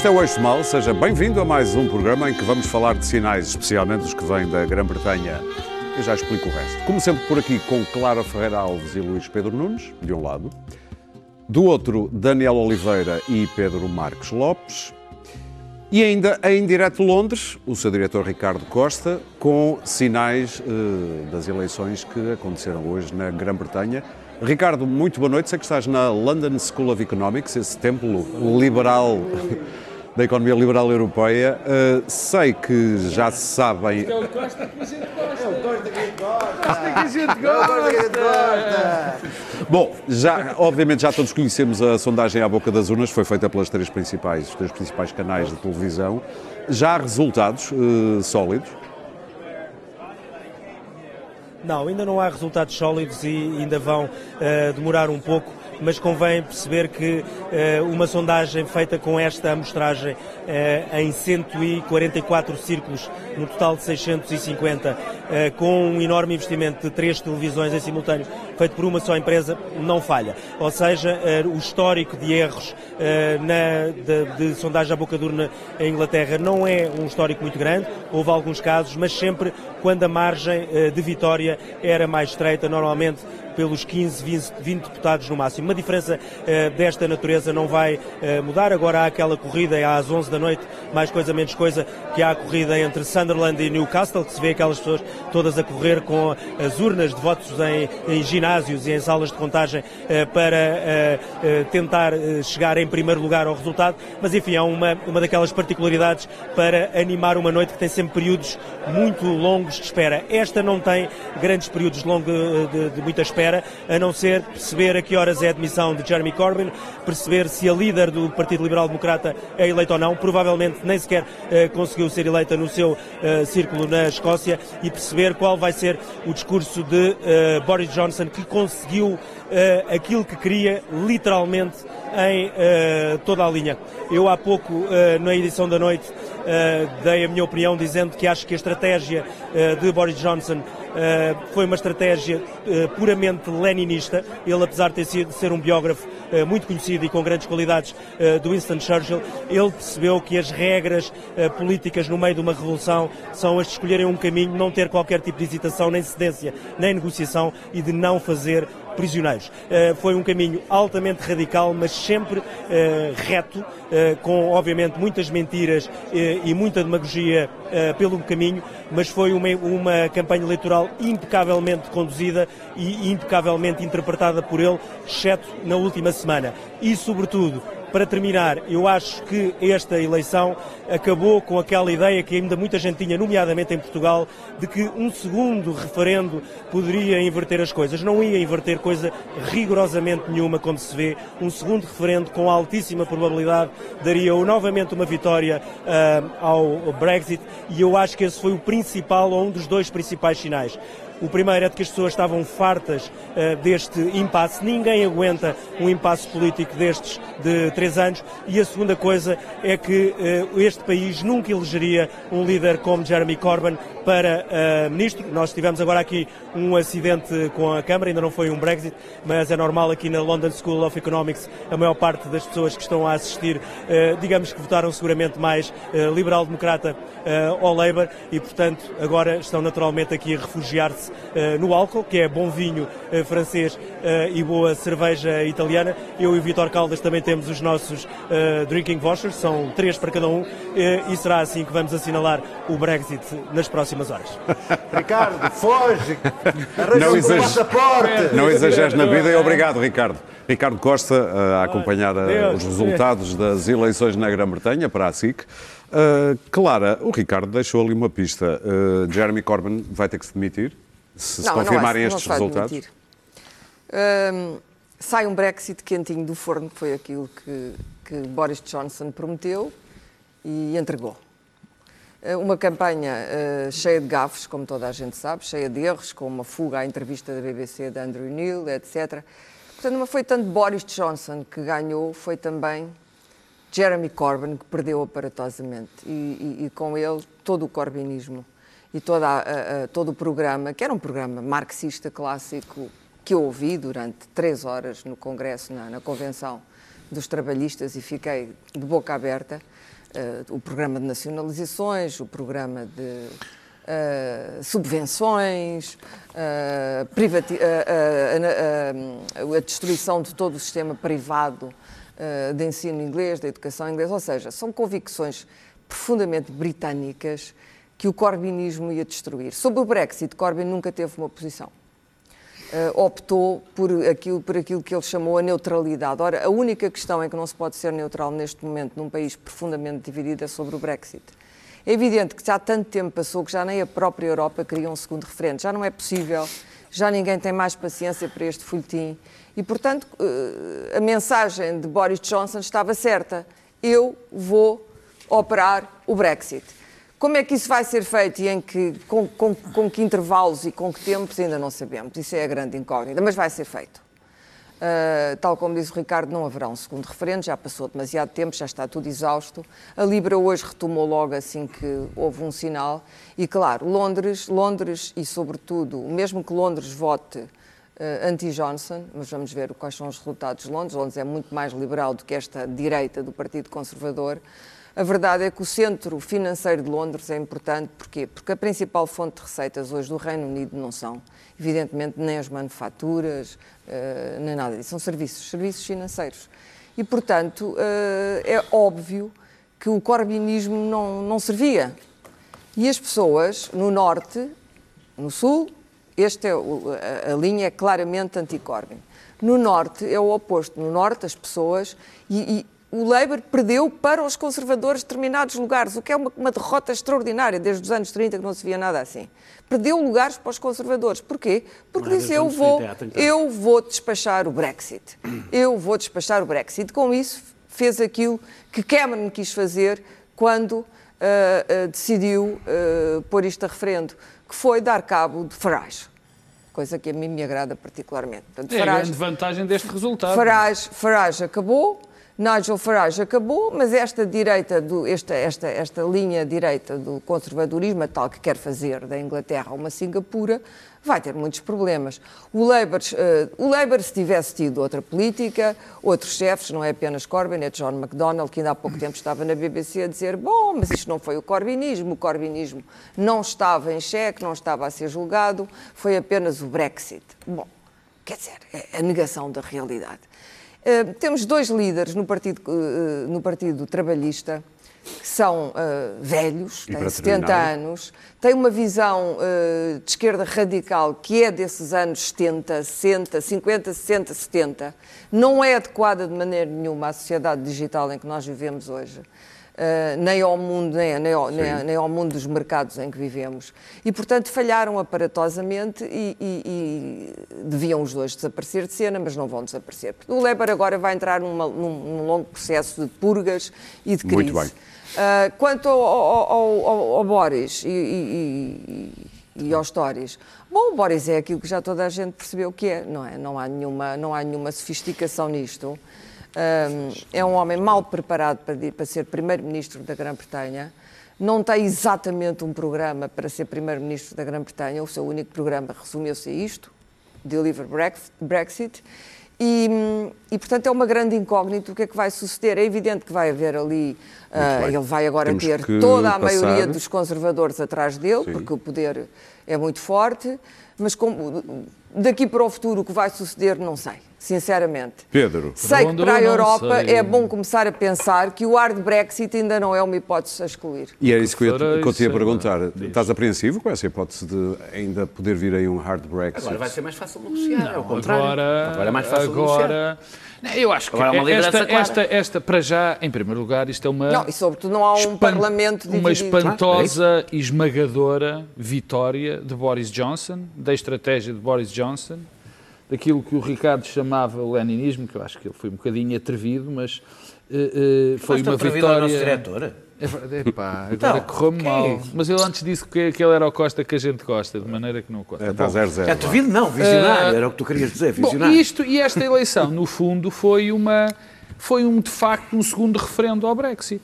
Este é o Eixo Mal, seja bem-vindo a mais um programa em que vamos falar de sinais, especialmente os que vêm da Grã-Bretanha. Eu já explico o resto. Como sempre por aqui com Clara Ferreira Alves e Luís Pedro Nunes, de um lado. Do outro, Daniel Oliveira e Pedro Marcos Lopes. E ainda em direto Londres, o seu diretor Ricardo Costa, com sinais eh, das eleições que aconteceram hoje na Grã-Bretanha. Ricardo, muito boa noite. Sei que estás na London School of Economics, esse templo liberal da economia liberal europeia. Uh, sei que já se sabem. É o Costa que a gente gosta. É o Costa que a gente gosta. que a gente gosta. Bom, já, obviamente já todos conhecemos a sondagem à boca das urnas, foi feita pelas três principais, os três principais canais de televisão. Já há resultados uh, sólidos? Não, ainda não há resultados sólidos e ainda vão uh, demorar um pouco mas convém perceber que uh, uma sondagem feita com esta amostragem uh, em 144 círculos, no total de 650, uh, com um enorme investimento de três televisões em simultâneo, feito por uma só empresa, não falha. Ou seja, o histórico de erros na, de, de, sondagem à boca de urna em Inglaterra não é um histórico muito grande, houve alguns casos, mas sempre quando a margem de vitória era mais estreita, normalmente pelos 15, 20, 20 deputados no máximo. Uma diferença desta natureza não vai mudar. Agora há aquela corrida às 11 da noite, mais coisa menos coisa, que há a corrida entre Sunderland e Newcastle, que se vê aquelas pessoas todas a correr com as urnas de votos em, em ginásios e em salas de contagem uh, para tentar chegar em primeiro lugar ao resultado. Mas enfim, é uma, uma daquelas particularidades para animar uma noite que tem sempre períodos muito longos de espera. Esta não tem grandes períodos longos de, de, muita espera a não ser perceber a que horas é a admissão de Jeremy Corbyn, perceber se a líder do Partido Liberal Democrata é eleita ou não. Provavelmente nem sequer conseguiu ser eleita no seu círculo na Escócia e perceber qual vai ser o discurso de Boris Johnson, que conseguiu aquilo que queria literalmente em toda a linha. Eu há pouco, na edição da noite, dei a minha opinião dizendo que acho que a estratégia de Boris Johnson foi uma estratégia puramente leninista. Ele, apesar de ter sido ser um biógrafo muito conhecido e com grandes qualidades do Winston Churchill, ele percebeu que as regras políticas no meio de uma revolução são as de escolherem um caminho, não ter qualquer tipo de hesitação, nem cedência, nem negociação e de não fazer prisioneiros. Uh, foi um caminho altamente radical, mas sempre uh, reto, uh, com obviamente muitas mentiras e muita demagogia pelo caminho, mas foi uma, uma campanha eleitoral impecavelmente conduzida e impecavelmente interpretada por ele, exceto na última semana. E, sobretudo, para terminar, eu acho que esta eleição acabou com aquela ideia que ainda muita gente tinha, nomeadamente em Portugal, de que um segundo referendo poderia inverter as coisas. Não ia inverter coisa rigorosamente nenhuma, como se vê. Um segundo referendo, com altíssima probabilidade, daria novamente uma vitória uh, ao Brexit e eu acho que esse foi o principal, ou um dos dois principais sinais. O primeiro é de que as pessoas estavam fartas uh, deste impasse. Ninguém aguenta um impasse político destes de três anos. E a segunda coisa é que uh, este país nunca elegeria um líder como Jeremy Corbyn para uh, ministro. Nós tivemos agora aqui um acidente com a Câmara, ainda não foi um Brexit, mas é normal aqui na London School of Economics a maior parte das pessoas que estão a assistir, digamos que votaram seguramente mais liberal-democrata ou Labour e, portanto, agora estão naturalmente aqui a refugiar-se no álcool, que é bom vinho francês e boa cerveja italiana. Eu e o Vitor Caldas também temos os nossos drinking vouchers, são três para cada um, e será assim que vamos assinalar o Brexit nas próximas horas. Ricardo, foge! Arranja não um passaporte! Não exageres na vida e obrigado, Ricardo. Ricardo Costa eh, a acompanhar eh, os resultados das eleições na Grã-Bretanha para a SIC. Uh, Clara, o Ricardo deixou ali uma pista. Uh, Jeremy Corbyn vai ter que se demitir se, não, se confirmarem não estes resultados? Uh, sai um Brexit quentinho do forno, que foi aquilo que, que Boris Johnson prometeu e entregou. Eh, uma campanha uh, cheia de gafos, como toda a gente sabe, cheia de erros, com uma fuga à entrevista da BBC de Andrew Neil, etc. Portanto, não foi tanto Boris Johnson que ganhou, foi também Jeremy Corbyn que perdeu aparatosamente. E, e, e com ele todo o corbynismo e toda a, a, todo o programa, que era um programa marxista clássico que eu ouvi durante três horas no Congresso, na, na Convenção dos trabalhistas e fiquei de boca aberta. Uh, o programa de nacionalizações, o programa de uh, subvenções, uh, a destruição de todo o sistema privado de ensino inglês, da educação inglesa, ou seja, são convicções profundamente britânicas que o corbinismo ia destruir. Sobre o Brexit, Corbyn nunca teve uma posição uh, optou por aquilo, por aquilo que ele chamou a neutralidade. Ora, a única questão em que não se pode ser neutral neste momento num país profundamente dividido é sobre o Brexit. É evidente que já tanto tempo passou que já nem a própria Europa queria um segundo referendo. Já não é possível, já ninguém tem mais paciência para este folhetim. E, portanto, uh, a mensagem de Boris Johnson estava certa. Eu vou operar o Brexit. Como é que isso vai ser feito e em que, com, com, com que intervalos e com que tempos ainda não sabemos. Isso é a grande incógnita, mas vai ser feito. Uh, tal como disse o Ricardo, não haverá um segundo referendo, já passou demasiado tempo, já está tudo exausto. A Libra hoje retomou logo assim que houve um sinal. E claro, Londres, Londres e sobretudo, mesmo que Londres vote uh, anti-Johnson, mas vamos ver quais são os resultados de Londres. Londres é muito mais liberal do que esta direita do Partido Conservador. A verdade é que o centro financeiro de Londres é importante. Porquê? Porque a principal fonte de receitas hoje do Reino Unido não são, evidentemente, nem as manufaturas, eh, nem nada disso. São serviços, serviços financeiros. E, portanto, eh, é óbvio que o corbinismo não, não servia. E as pessoas no norte, no sul, este é, a, a linha é claramente anti-Corbyn. No norte é o oposto. No norte as pessoas, e, e o Labour perdeu para os conservadores determinados lugares, o que é uma, uma, derrota extraordinária, desde os anos 30 que não se via nada assim. Perdeu lugares para os conservadores. Porquê? Porque disse, eu vou, eu vou despachar o Brexit. Eu vou despachar o Brexit. Com isso, fez aquilo que Cameron quis fazer quando uh, uh, decidiu uh, pôr isto a referendo, que foi dar cabo de Farage coisa que a mim me agrada particularmente. Portanto, é Farage, a grande vantagem deste resultado. Farage, Farage acabou, Nigel Farage acabou, mas esta direita, do, esta, esta, esta linha direita do conservadorismo, a tal que quer fazer da Inglaterra uma Singapura, vai ter muitos problemas. O Labour, uh, o Labour, se tivesse tido outra política, outros chefes, não é apenas Corbyn, é John McDonnell, que ainda há pouco tempo estava na BBC a dizer: bom, mas isto não foi o corbynismo, o corbynismo não estava em xeque, não estava a ser julgado, foi apenas o Brexit. Bom, quer dizer, é a negação da realidade. Eh, temos dois líderes no Partido, uh, no partido Trabalhista que são uh, velhos, e têm 70 terminar. anos, têm uma visão de esquerda radical que é desses anos 70, 60, 50, 60, 70, não é adequada de maneira nenhuma à sociedade digital em que nós vivemos hoje. Uh, nem ao mundo, nem, nem, ao, nem, nem, ao mundo dos mercados em que vivemos. E, portanto, falharam aparatosamente e, e, e, deviam os dois desaparecer de cena, mas não vão desaparecer. O Leber agora vai entrar numa, num, num, longo processo de purgas e de crise. Muito bem. Uh, quanto ao, ao, ao, ao Boris e, e aos Tories, bom, o Boris é aquilo que já toda a gente percebeu que é, não é? Não há nenhuma, não há nenhuma sofisticação nisto é um homem mal preparado para, ser primeiro-ministro da Grã-Bretanha, não tem exatamente um programa para ser primeiro-ministro da Grã-Bretanha, o seu único programa resumiu-se a isto, Deliver Brexit, e, e, portanto é uma grande incógnita o que é que vai suceder. É evidente que vai haver ali, uh, ele vai agora Temos ter toda a passar... maioria dos conservadores atrás dele, Sim. porque o poder é muito forte, mas com, daqui para o futuro o que vai suceder não sei sinceramente. Pedro. Sei que para a Europa é bom começar a pensar que o hard Brexit ainda não é uma hipótese a excluir. E é isso que eu, que eu te ia perguntar. Estás apreensivo com essa hipótese de ainda poder vir aí um hard Brexit? Agora vai ser mais fácil negociar, ao contrário. Agora, agora é mais fácil agora... Eu acho que é esta, esta, esta, para já, em primeiro lugar, isto é uma. Não, e sobretudo não há um parlamento dividido. Uma espantosa e esmagadora vitória de Boris Johnson, da estratégia de Boris Johnson, daquilo que o Ricardo chamava o leninismo, que eu acho que ele foi um bocadinho atrevido, mas uh, uh, foi uma vitória... Ao nosso diretor? É, epá, agora então, correu-me mal. É mas ele antes disse que, que ele era o Costa que a gente gosta, de maneira que não Costa. É, está zero, zero. É atrevido não, visionário, uh, era o que tu querias dizer, visionário. Bom, isto, e esta eleição, no fundo, foi uma... Foi um, de facto um segundo referendo ao Brexit.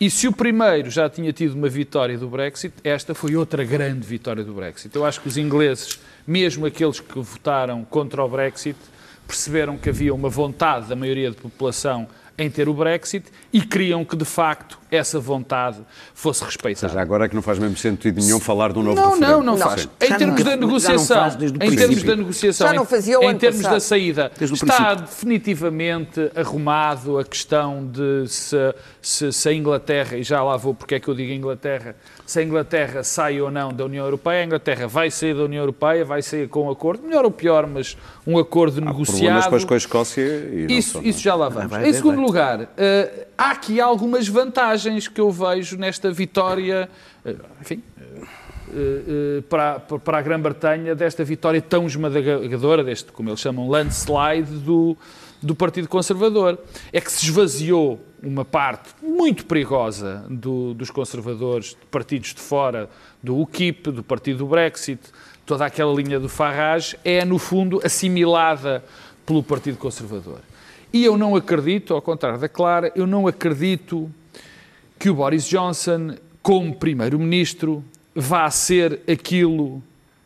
E se o primeiro já tinha tido uma vitória do Brexit, esta foi outra grande vitória do Brexit. Eu acho que os ingleses mesmo aqueles que votaram contra o Brexit, perceberam que havia uma vontade da maioria da população em ter o Brexit e queriam que, de facto, essa vontade fosse respeitada. Já agora é que não faz mesmo sentido nenhum falar de um novo Não, referendo. não, não Não. faz. Em termos não- da já não negociação, em termos da negociação, Já não fazia o em ano termos passado. da saída, está definitivamente arrumado a questão de se, se, se a Inglaterra, e já lá vou porque é que eu digo Inglaterra, se a Inglaterra sai ou não da União Europeia, a Inglaterra vai sair da União Europeia, vai sair com um acordo, melhor ou pior, mas um acordo Há problemas negociado. depois com a Escócia e não Isso, só, não é? isso já lá vamos. vai em segundo vai. lugar, eh, há aqui algumas vantagens que eu vejo nesta vitória, eh, enfim, eh, para, para a Grã-Bretanha, desta vitória tão esmagadora, deste, como eles chamam, landslide do, do Partido Conservador. É que se esvaziou uma parte muito perigosa do- dos conservadores, de partidos de fora, do UKIP, do Partido do Brexit, toda aquela linha do Farage, é, no fundo, assimilada pelo Partido Conservador. E eu não acredito, ao contrário da Clara, eu não acredito que o Boris Johnson, como Primeiro-Ministro, vá ser aquilo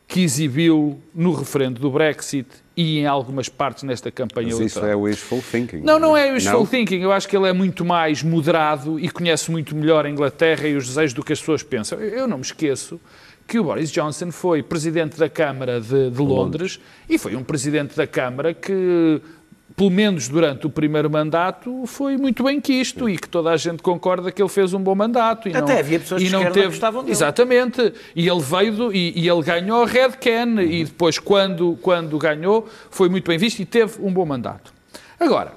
que exibiu no referendo do Brexit e em algumas partes nesta campanha Mas isso eleitoral. é wishful thinking. Não, não é wishful Não? thinking. Eu acho que ele é muito mais moderado e conhece muito melhor a Inglaterra e os desejos do que as pessoas pensam. Eu não me esqueço que o Boris Johnson foi presidente da Câmara de, de Londres e foi um presidente da Câmara que, pelo menos durante o primeiro mandato, foi muito bem quisto e que toda a gente concorda que ele fez um bom mandato. E Até não, havia pessoas e de não que teve, gostavam dele. Exatamente. E ele veio do, e, e ele ganhou a Red Can e depois, quando, quando ganhou, foi muito bem visto e teve um bom mandato. Agora,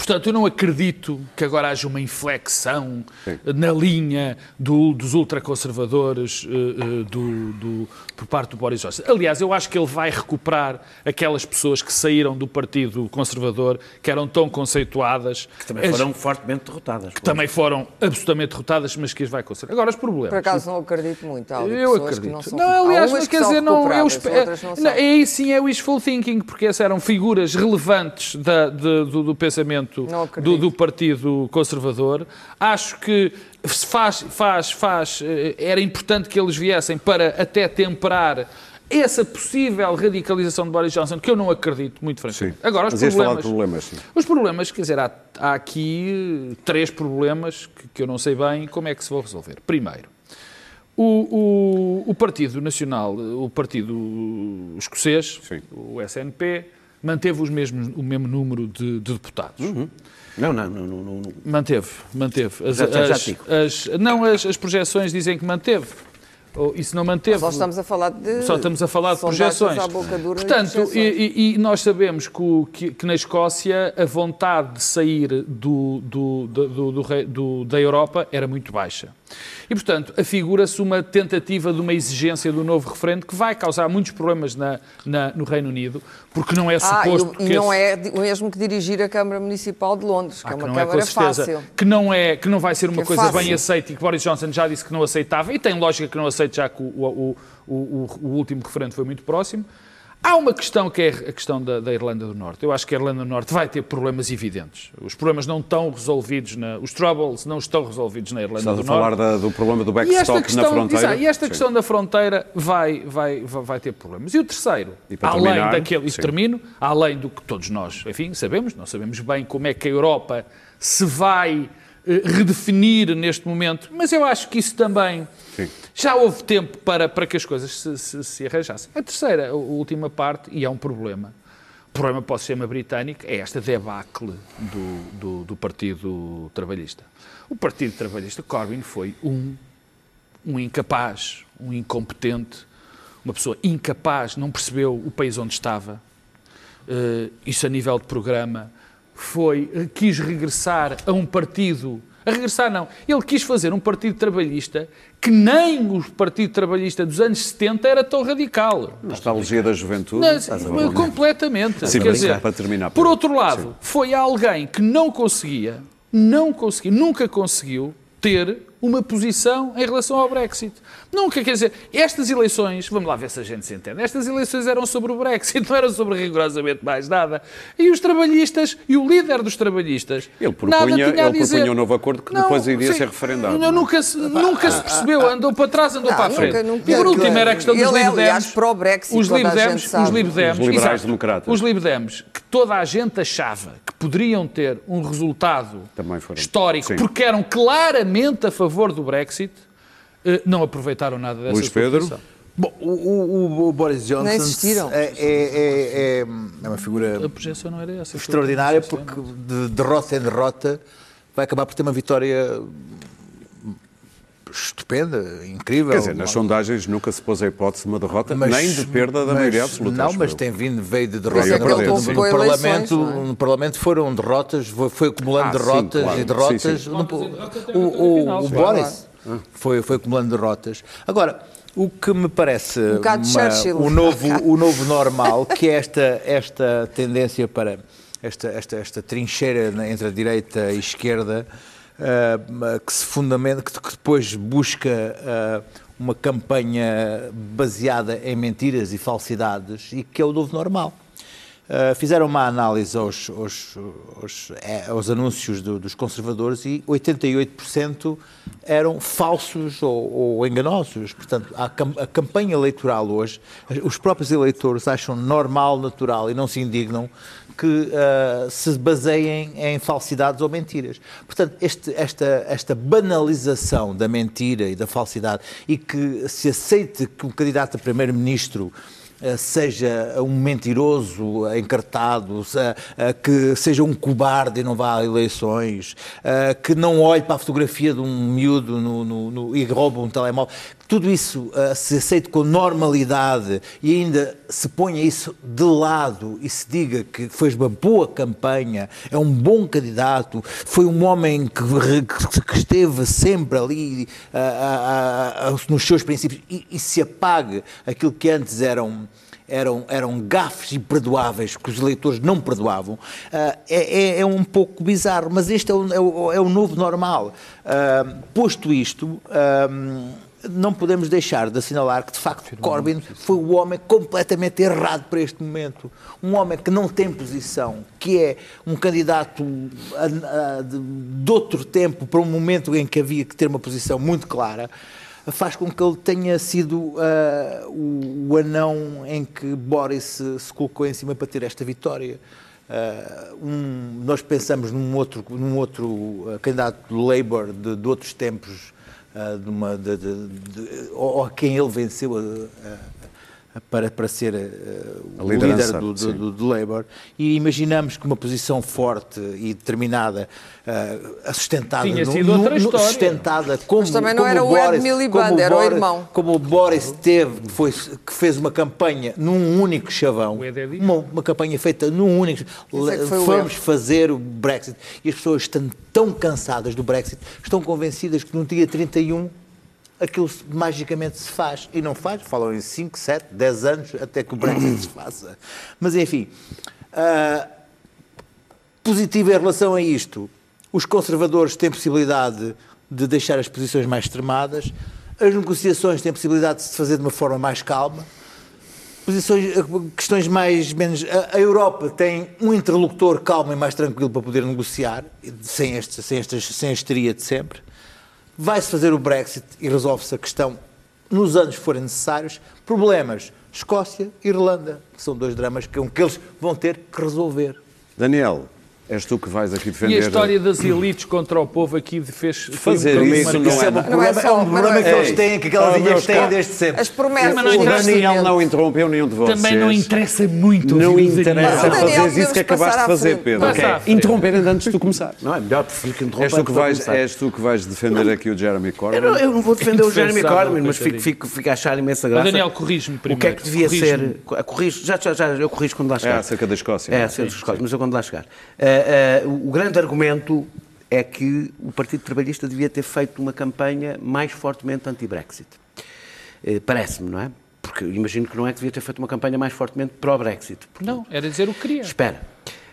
portanto, eu não acredito que agora haja uma inflexão Sim. na linha do- dos ultraconservadores eh, eh, do, do- por parte do Boris Johnson. Aliás, eu acho que ele vai recuperar aquelas pessoas que saíram do Partido Conservador, que eram tão conceituadas, Que também foram fortemente derrotadas. que também foram absolutamente derrotadas, mas que as vai conservar. Agora, os problemas. Por acaso não acredito muito. Há Eu acredito. Que não, são não, aliás, mas que quer dizer, não, eu espero. outras não não, são. aí sim é wishful thinking, porque essas eram figuras relevantes da- de- do, do pensamento Não do, do Partido Conservador. Acho que se faz, faz, faz, eh, era importante que eles viessem para até temperar essa possível radicalização de Boris Johnson, que eu não acredito, muito Sim. francamente. Agora, os Mas falar de problemas. problemas, sim. Os problemas, quer dizer, há, há aqui eh, três problemas que, que eu não sei bem como é que se vão resolver. Primeiro, o, o- o Partido Nacional, o Partido Escocês, Sim. o SNP, manteve os mesmos, o mesmo número de, de deputados. Não, não, não, não, não, não. Manteve, manteve. As, Já- já- já as- digo. as- não, as, as projeções dizem que manteve. Ou, e se não manteve... Só estamos a falar de. Só estamos a falar de projeções. e Portanto, e, e- e nós sabemos que, o- que- que na Escócia a vontade de sair do, do- do- do- do rei- do- da Europa era muito baixa. E, portanto, afigura-se uma tentativa de uma exigência do novo referendo que vai causar muitos problemas na- na- no Reino Unido, porque não é Ah, suposto... e, o- e que não esse- é o mesmo que dirigir a Câmara Municipal de Londres, que Ah, é que uma não é Câmara certeza, fácil. que não é que não vai ser uma Que é coisa fácil. bem aceita e que Boris Johnson já disse que não aceitava e tem lógica que não aceite já que o, o, o, o último referendo foi muito próximo. Há uma questão que é a questão da, da Irlanda do Norte. Eu acho que a Irlanda do Norte vai ter problemas evidentes. Os problemas não estão resolvidos, na, os troubles não estão resolvidos na Irlanda Estás do a falar Norte. da- do problema do backstop questão, na fronteira. exato, e esta Sim. questão da fronteira vai, vai, vai, ter problemas. E o terceiro, E além terminar, daquele, e sim. termino, além do que todos nós, enfim, sabemos, não sabemos bem como é que a Europa se vai eh, redefinir neste momento, mas eu acho que isso também Sim. Já houve tempo para, para que as coisas se, se, se arranjassem. A terceira, a última parte, e é um problema, o problema para o sistema britânico é esta debacle do, do, do Partido Trabalhista. O Partido Trabalhista, Corbyn, foi um um incapaz, um incompetente, uma pessoa incapaz, não percebeu o país onde estava. Eh, isso a nível de programa foi eh, quis regressar a um partido, a regressar não, ele quis fazer um partido trabalhista que nem o Partido Trabalhista dos anos 70 era tão radical. Nostalgia da juventude. Não, completamente. Sim, Quer dizer, para terminar, por Pedro. outro lado, foi alguém que não conseguia, não conseguia, nunca conseguiu ter uma posição em relação ao Brexit. Nunca, quer dizer, estas eleições, vamos lá ver se a gente se entende, estas eleições eram sobre o Brexit, não eram sobre rigorosamente mais nada. E os trabalhistas, e o líder dos trabalhistas, Ele propunha, nada tinha a ele dizer. propunha um novo acordo que depois iria ser referendado, não é? Nunca, se, nunca se percebeu, andou para trás, andou Não, para a nunca, frente. nunca. e por último era a questão dos Ele é, Lib aliás, Dems. pró-Brexit, Os Lib Dems, os Lib Dems, Os liberais exato. democratas. Os Lib Dems, que toda a gente achava que poderiam ter um resultado Também foram. histórico, Sim. porque eram claramente a favor do Brexit, eh, não aproveitaram nada dessa Luís Pedro? posição. Bom, o, o- o Boris Johnson é, é- é- é uma figura essa. extraordinária porque de derrota em derrota vai acabar por ter uma vitória estupenda, incrível. Quer dizer, nas sondagens nunca se pôs a hipótese de uma derrota, Mas- nem de perda da mas- maioria absoluta. Não, mas tem vindo, veio de Veio derrotas. a perder, no, sim. no Parlamento, é? no Parlamento foram derrotas, foi, foi acumulando Ah, sim, derrotas claro. e derrotas. Sim, sim. No- o o- o claro. Boris foi, foi acumulando derrotas. Agora, o que me parece Um uma- o, novo, o novo normal, que é esta, esta tendência para esta, esta, esta trincheira entre a direita e a esquerda, ah, que se fundamenta, que, que depois busca ah, uma campanha baseada em mentiras e falsidades e que é o novo normal. Uh, fizeram uma análise aos, aos, aos, eh, aos anúncios do- dos conservadores e 88% eram falsos ou, ou enganosos. Portanto, a, cam- a campanha eleitoral hoje, os próprios eleitores acham normal, natural e não se indignam que uh, se baseiem em falsidades ou mentiras. Portanto, este- esta, esta banalização da mentira e da falsidade e que se aceite que um candidato a primeiro-ministro seja um mentiroso encartado, eh, que seja um cobarde e não vá a eleições, eh, que não olhe para a fotografia de um miúdo no- no- no- e rouba um telemóvel. Tudo isso eh, se aceite com normalidade e ainda se ponha isso de lado e se diga que fez uma boa campanha, é um bom candidato, foi um homem que, que- esteve sempre ali ah, ah, nos seus princípios e, e se apague aquilo que antes eram eram, eram gafes imperdoáveis que os eleitores não perdoavam, ah, é, é- é um pouco bizarro, mas este é o, é o- é o novo normal. Ah, posto isto, não podemos deixar de assinalar que, de facto, Corbyn foi o homem completamente errado para este momento. Um homem que não tem posição, que é um candidato a- a- de, de outro tempo para um momento em que havia que ter uma posição muito clara, faz com que ele tenha sido ah, o, o anão em que Boris se, se colocou em cima para ter esta vitória. Ah, um- nós pensamos num outro, num outro ah, candidato do Labour de, de outros tempos, de uma, de, de- ou, a quem ele venceu ah, ah, para, para ser A o líder do, do, do, do Labour e imaginamos que uma posição forte e determinada, ah, sustentada, Tinha no- sido no- outra no- história. sustentada como, Mas também não como era o Ed Miliband, era o Boris- irmão. Como o Boris teve, que, foi, que fez uma campanha num único chavão, é uma, uma campanha feita num único. É Vamos fazer o Brexit. E as pessoas estão tão cansadas do Brexit, estão convencidas que no dia 31 aquilo magicamente se faz. E não faz, falam em 5, 7, 10 anos até que o Brexit se faça. Mas enfim. ah, positivo em relação a isto. Os conservadores têm possibilidade de deixar as posições mais extremadas, as negociações têm possibilidade de se fazer de uma forma mais calma. Posições, eh, questões mais menos. A, a Europa tem um interlocutor calmo e mais tranquilo para poder negociar, sem, este, sem, estas, sem a histeria de sempre. Vai-se fazer o Brexit e resolve-se a questão nos anos que forem necessários. Problemas: Escócia e Irlanda, que são dois dramas que, que eles vão ter que resolver. Daniel, és tu que vais aqui defender. E a história das elites contra o povo aqui fez... um Fazer bocadinho isso não Isso é, é um. Não é problema, é, só- um problema mas que não é- eles têm, que aquelas ilhas meus têm desde sempre. As promessas Mas não O. Daniel não interrompeu nenhum de vocês. Também não interessa muito Não interessa Daniel. Daniel, fazer isso que acabaste de fazer. Pedro. Ainda antes de tu começar. Não, é melhor, prefiro que interrompa És tu que, antes de vais, começar. és tu que vais defender aqui o Jeremy Corbyn. Eu não, eu não vou defender o Jeremy Corbyn, mas fico, fico, fico a achar imensa O graça. Daniel, corrige-me O que é primeiro. que devia ser. Corrijo, já, já, já, eu corrijo quando lá chegar. acerca da Escócia, É, não é? acerca da Escócia, mas eu quando lá chegar. Ah, o grande argumento é que o Partido Trabalhista devia ter feito uma campanha mais fortemente anti-Brexit. Eh, Parece-me, não é? Porque eu imagino que não é que devia ter feito uma campanha mais fortemente pró-Brexit. Não, era dizer o que queria. Espera.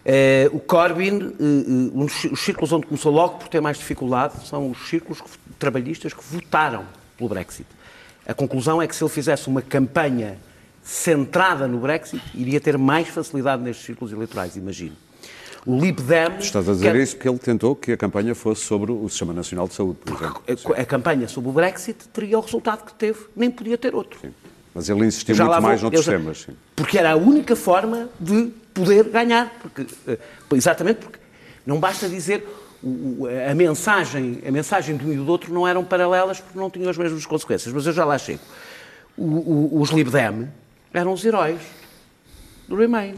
Eh, o Corbyn, eh, um dos os círculos onde começou logo por ter mais dificuldade, são os círculos que- trabalhistas que votaram pelo Brexit. A conclusão é que se ele fizesse uma campanha centrada no Brexit, iria ter mais facilidade nestes círculos eleitorais, imagino. O Lib Dem... Estás a dizer quer- isso porque ele tentou que a campanha fosse sobre o Sistema Nacional de Saúde, por exemplo. a, a campanha sobre o Brexit teria o resultado que teve, nem podia ter outro. Sim. Mas ele insistiu muito vou- mais noutros já- temas. Sim. Porque era a única forma de poder ganhar. Porque, eh, exatamente porque não basta dizer a, mensagem, a mensagem de um e do outro não eram paralelas porque não tinham as mesmas consequências. Mas eu já lá chego. O- o- os Lib Dem eram os heróis do Remain.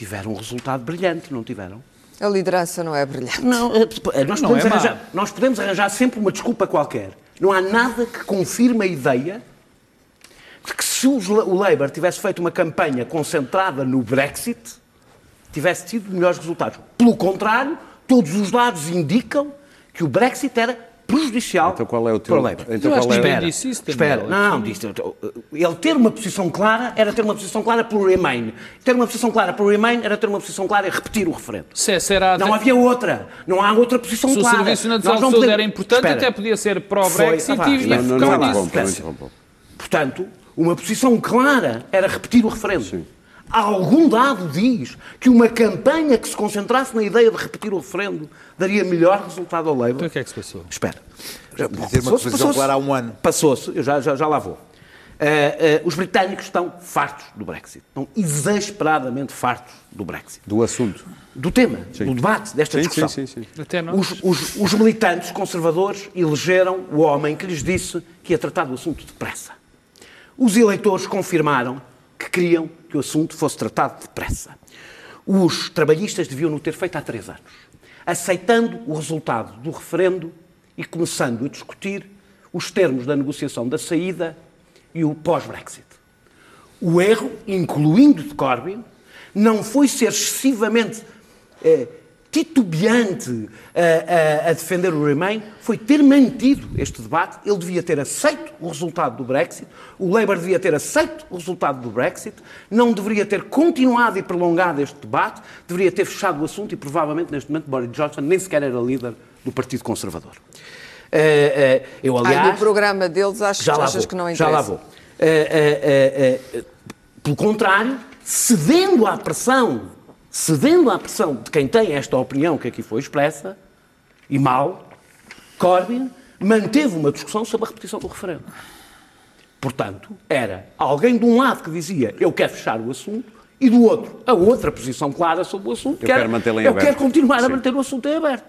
Tiveram um resultado brilhante, não tiveram? A liderança não é brilhante. Não, eh, nós, Não podemos é arranjar, nós podemos arranjar sempre uma desculpa qualquer. Não há nada que confirme a ideia de que se o Labour tivesse feito uma campanha concentrada no Brexit, tivesse tido melhores resultados. Pelo contrário, todos os lados indicam que o Brexit era prejudicial Então qual é o teu- para o Labour. então qual é- Espera, disse isso, Daniel. espera. Não, disse, ele ter uma posição clara era ter uma posição clara pelo Remain. Ter uma posição clara pelo Remain era ter uma posição clara e repetir o referendo. Se será Não havia outra. Não há outra posição se o clara. Serviço Nacional de não Saúde era importante, Espera. até podia ser pró-Brexit e não, Não, não, focar não nisso. não. Portanto, uma posição clara era repetir o referendo. Algum dado diz que uma campanha que se concentrasse na ideia de repetir o referendo daria melhor resultado ao Labour. Então o que é que se passou? Espera. podia ter uma Passou-se, posição clara há um ano. Passou-se, eu já, já, já lá vou. Eh, eh, os britânicos estão fartos do Brexit. Estão exasperadamente fartos do Brexit. Do assunto. Do tema, do debate, desta Sim, discussão. sim, sim, sim. Até nós. Os, os- os militantes conservadores elegeram o homem que lhes disse que ia tratar do assunto depressa. Os eleitores confirmaram que queriam que o assunto fosse tratado depressa. Os trabalhistas deviam o ter feito há três anos, aceitando o resultado do referendo e começando a discutir os termos da negociação da saída e o pós-Brexit. O erro, incluindo de Corbyn, não foi ser excessivamente eh, titubeante a, a- a defender o Remain, foi ter mantido este debate. Ele devia ter aceito o resultado do Brexit, o Labour devia ter aceito o resultado do Brexit, não deveria ter continuado e prolongado este debate, deveria ter fechado o assunto e provavelmente neste momento Boris Johnson nem sequer era líder do Partido Conservador. Eh, eh, eu, aliás, Ai, no programa deles achas, já achas vou, que não já interessa? lá vou. Eh, pelo contrário, cedendo à pressão, cedendo à pressão de quem tem esta opinião que aqui foi expressa, e mal, Corbyn manteve uma discussão sobre a repetição do referendo. Portanto, era alguém de um lado que dizia eu quero fechar o assunto e do outro a outra posição clara sobre o assunto Eu que era, quero mantê-lo em eu aberto." quero continuar a Sim. manter o assunto em aberto.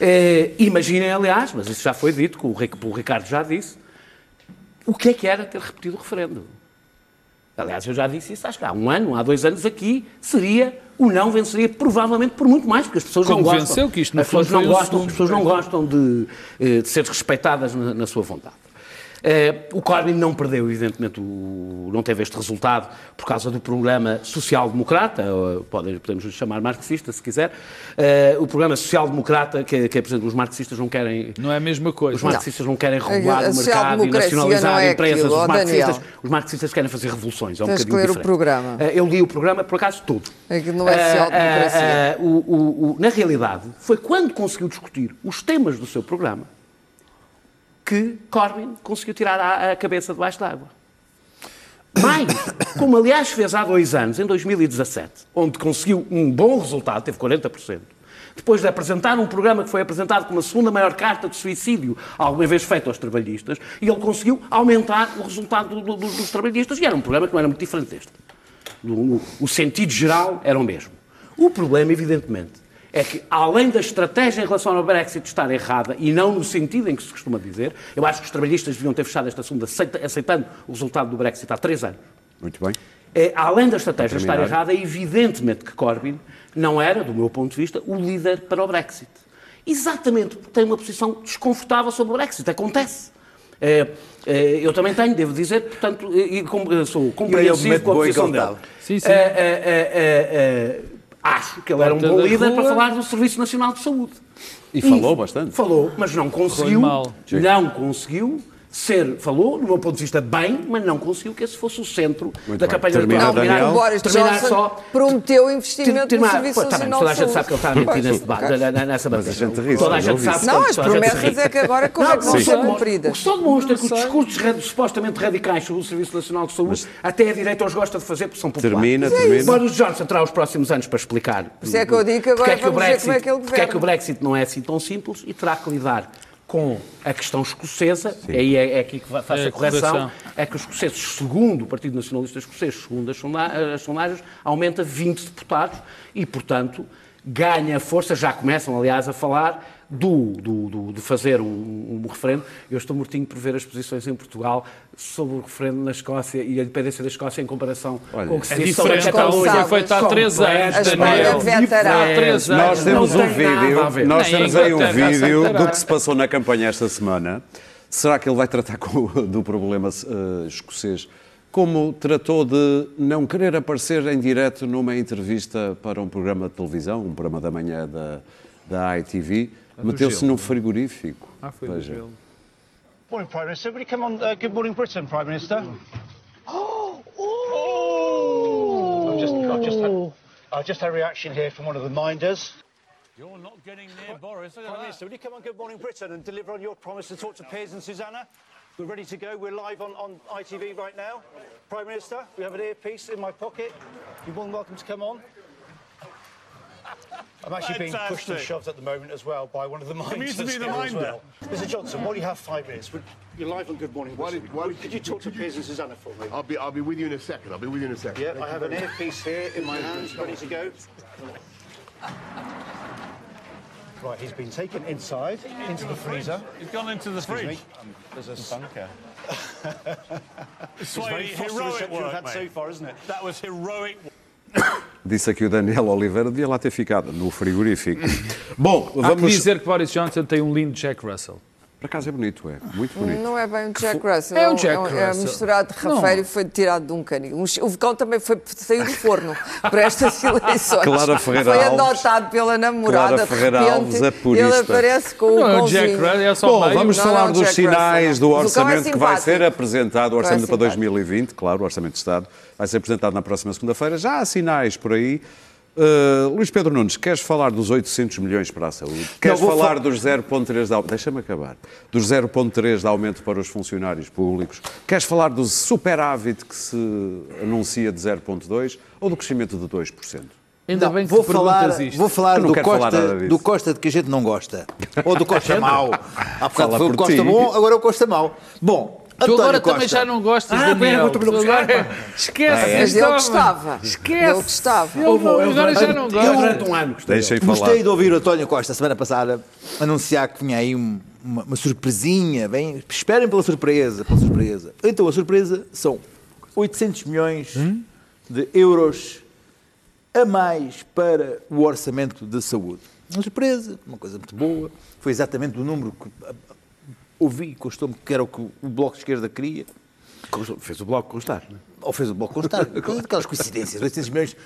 Eh, imaginem, aliás, mas isso já foi dito, que o Ricardo já disse, o que é que era ter repetido o referendo? Aliás, eu já disse isso, acho que há um ano, há dois anos aqui, seria o não venceria provavelmente por muito mais, porque as pessoas Como não gostam. venceu, que isto no as pessoas não gostam, as pessoas não gostam de, eh, de ser respeitadas na, na sua vontade. Eh, o Corbyn não perdeu, evidentemente, o- não teve este resultado por causa do programa social-democrata, podem- podemos lhe chamar marxista, se quiser. Eh, o programa social-democrata, que, que, por exemplo, os marxistas não querem Não é a mesma os coisa. marxistas não querem regular A o mercado e nacionalizar não é empresas. aquilo, os, ó, marxistas, os marxistas querem fazer revoluções. É um Tens que bocadinho ler o diferente. programa. Eh, Eu li o programa, por acaso, todo. Aquilo não é Eh, social-democracia. eh, eh, na realidade, foi quando conseguiu discutir os temas do seu programa que Corbyn conseguiu tirar a, a cabeça debaixo d'água. Mais, como aliás fez há dois anos, em 2017, onde conseguiu um bom resultado, teve 40%, depois de apresentar um programa que foi apresentado como a segunda maior carta de suicídio alguma vez feita aos trabalhistas, e ele conseguiu aumentar o resultado do- do- dos trabalhistas, e era um programa que não era muito diferente deste. O, o sentido geral era o mesmo. O problema, evidentemente, é que, além da estratégia em relação ao Brexit estar errada, e não no sentido em que se costuma dizer, eu acho que os trabalhistas deviam ter fechado esta assunto aceita- aceitando o resultado do Brexit há três anos. Muito bem. É, além da estratégia estar errada, é evidentemente que Corbyn não era, do meu ponto de vista, o líder para o Brexit. Exatamente porque tem uma posição desconfortável sobre o Brexit. Acontece. É, é, eu também tenho, devo dizer, portanto, e, e sou compreensivo com a posição ele dele. Sim, sim. Acho que ele era um bom líder rua. para falar do Serviço Nacional de Saúde. E falou bastante. Falou, mas não conseguiu, não conseguiu ser, falou, do meu ponto de vista, bem, mas não conseguiu que esse fosse o centro Muito da bem. campanha Termina, eleitoral. Não, o Boris terminar Johnson só- prometeu investimento Terminar- no Serviço Pô, tá bem, Nacional toda a gente sabe que ele está a mentir nesse debate, nessa Mas a matéria. gente ri-se, Toda a eu gente sabe. Não, as promessas ri. é que agora como é que vão ser cumpridas? O que só demonstra Não que os discursos supostamente radicais sobre o Serviço Nacional de Saúde, até a direita os gosta de fazer porque são populares. Termina, é termina. Boris Johnson terá os próximos anos para explicar. isso é que eu digo que agora é que o vamos ver como é que ele porque é que o governa. Brexit não é assim tão simples e terá que lidar com a questão escocesa, e aí é, é aqui que faço É a a correção, correção. é que os escoceses, segundo o Partido Nacionalista Escocês, segundo as sonda- as sondagens, aumenta 20 deputados e, portanto, ganha força, já começam, aliás, a falar do, do- do- de fazer um, um referendo. Eu estou mortinho por ver as posições em Portugal sobre o referendo na Escócia e a independência da Escócia em comparação Olha, com o que se É diz sobre a Catalunha. foi feito há três anos, Daniel. Há três anos. Nós temos um vídeo, nós temos aí um vídeo do que se passou na campanha esta semana. Será que ele vai tratar com- do problema eh, escocês? Como tratou de não querer aparecer em direto numa entrevista para um programa de televisão, um programa da manhã da, da ITV, meteu-se num frigorífico. Ah, foi do Veja. gelo. Morning, Prime Minister. Will you come on uh, Good Morning Britain, Prime Minister? Oh! I've just, I've just, had, I've just had a reaction here from one of the minders. You're not getting near Boris. Look at Prime that. Minister, will you come on Good Morning Britain and deliver on your promise to talk to Piers and Susanna? We're ready to go. We're live on, on ITV right now. Prime Minister, we have an earpiece in my pocket. You're more than welcome to come on. I'm actually being pushed and shoved at the moment as well by one of the minders. you to be the here as minder. well. Mr. Johnson, while you have five minutes, would, you're live on Good Morning Why Britain. did- why did- Could you talk to could you- Piers and Susanna for me? I'll be I'll be with you in a second. I'll be with you in a second. Yeah, Thank I have an much. earpiece here in my hands, ready to go. Right, he's been taken inside, into the freezer. He's gone into the Excuse fridge. me. There's a bunker. It's It's very very frosty heroic reception we've work, had so mate. far, isn't it? That was heroic Disse aqui o Daniel Oliveira, devia lá ter ficado, no frigorífico. Bom, Há que vamos. dizer que Boris Johnson tem um lindo Jack Russell. Por acaso é bonito, é. Muito bonito. Não é bem um Jack Russell. É um Jack é, Russell. misturado de rafeiro e foi tirado de um canil. Um ch- O cão também foi, saiu do forno para estas eleições. Clara Ferreira Foi Alves. adotado pela namorada. Clara Ferreira repente, Alves, a purista. Ele aparece com o Não é o. Jack Russell, é só Bom, meio. vamos Não, falar não, dos Jack sinais Russell, do não. Mas o cão é orçamento que vai ser apresentado, o orçamento é para simpático. 2020, claro, o orçamento de Estado, vai ser apresentado na próxima segunda-feira. Já há sinais por aí. Uh, Luís Pedro Nunes, queres falar dos 800 milhões para a saúde? Queres vou falar fa- dos 0,3 de aumento? Deixa-me acabar. Dos 0,3 de aumento para os funcionários públicos? Queres falar do superávit que se anuncia de 0,2 ou do crescimento de 2%? Ainda Não, bem que vou falar, isto. vou falar não do quero falar nada Costa, disso. do Costa de que a gente não gosta. Ou do Costa mau. Há bocado foi o Costa ti. bom, agora é o Costa mau. Bom, Tu António agora Costa. também já não gostas, Ah, Daniel. eu também não Tu agora- Esquece Mas este ele homem. gostava. Esquece. Ele gostava. Ele não- agora já não Eu gosta. durante um ano gostei. Falar. Gostei de ouvir o António Costa, semana passada, anunciar que vinha aí um- uma, uma surpresinha. Bem, esperem pela surpresa, pela surpresa. Então, a surpresa são 800 milhões de euros a mais para o orçamento de saúde. Uma surpresa, uma coisa muito boa. Foi exatamente o número que ah, ouvi e constou-me que era o que o Bloco de Esquerda queria. Fez o bloco constar. não é? Ou fez o Bloco constar. Aquelas coincidências, 800 milhões.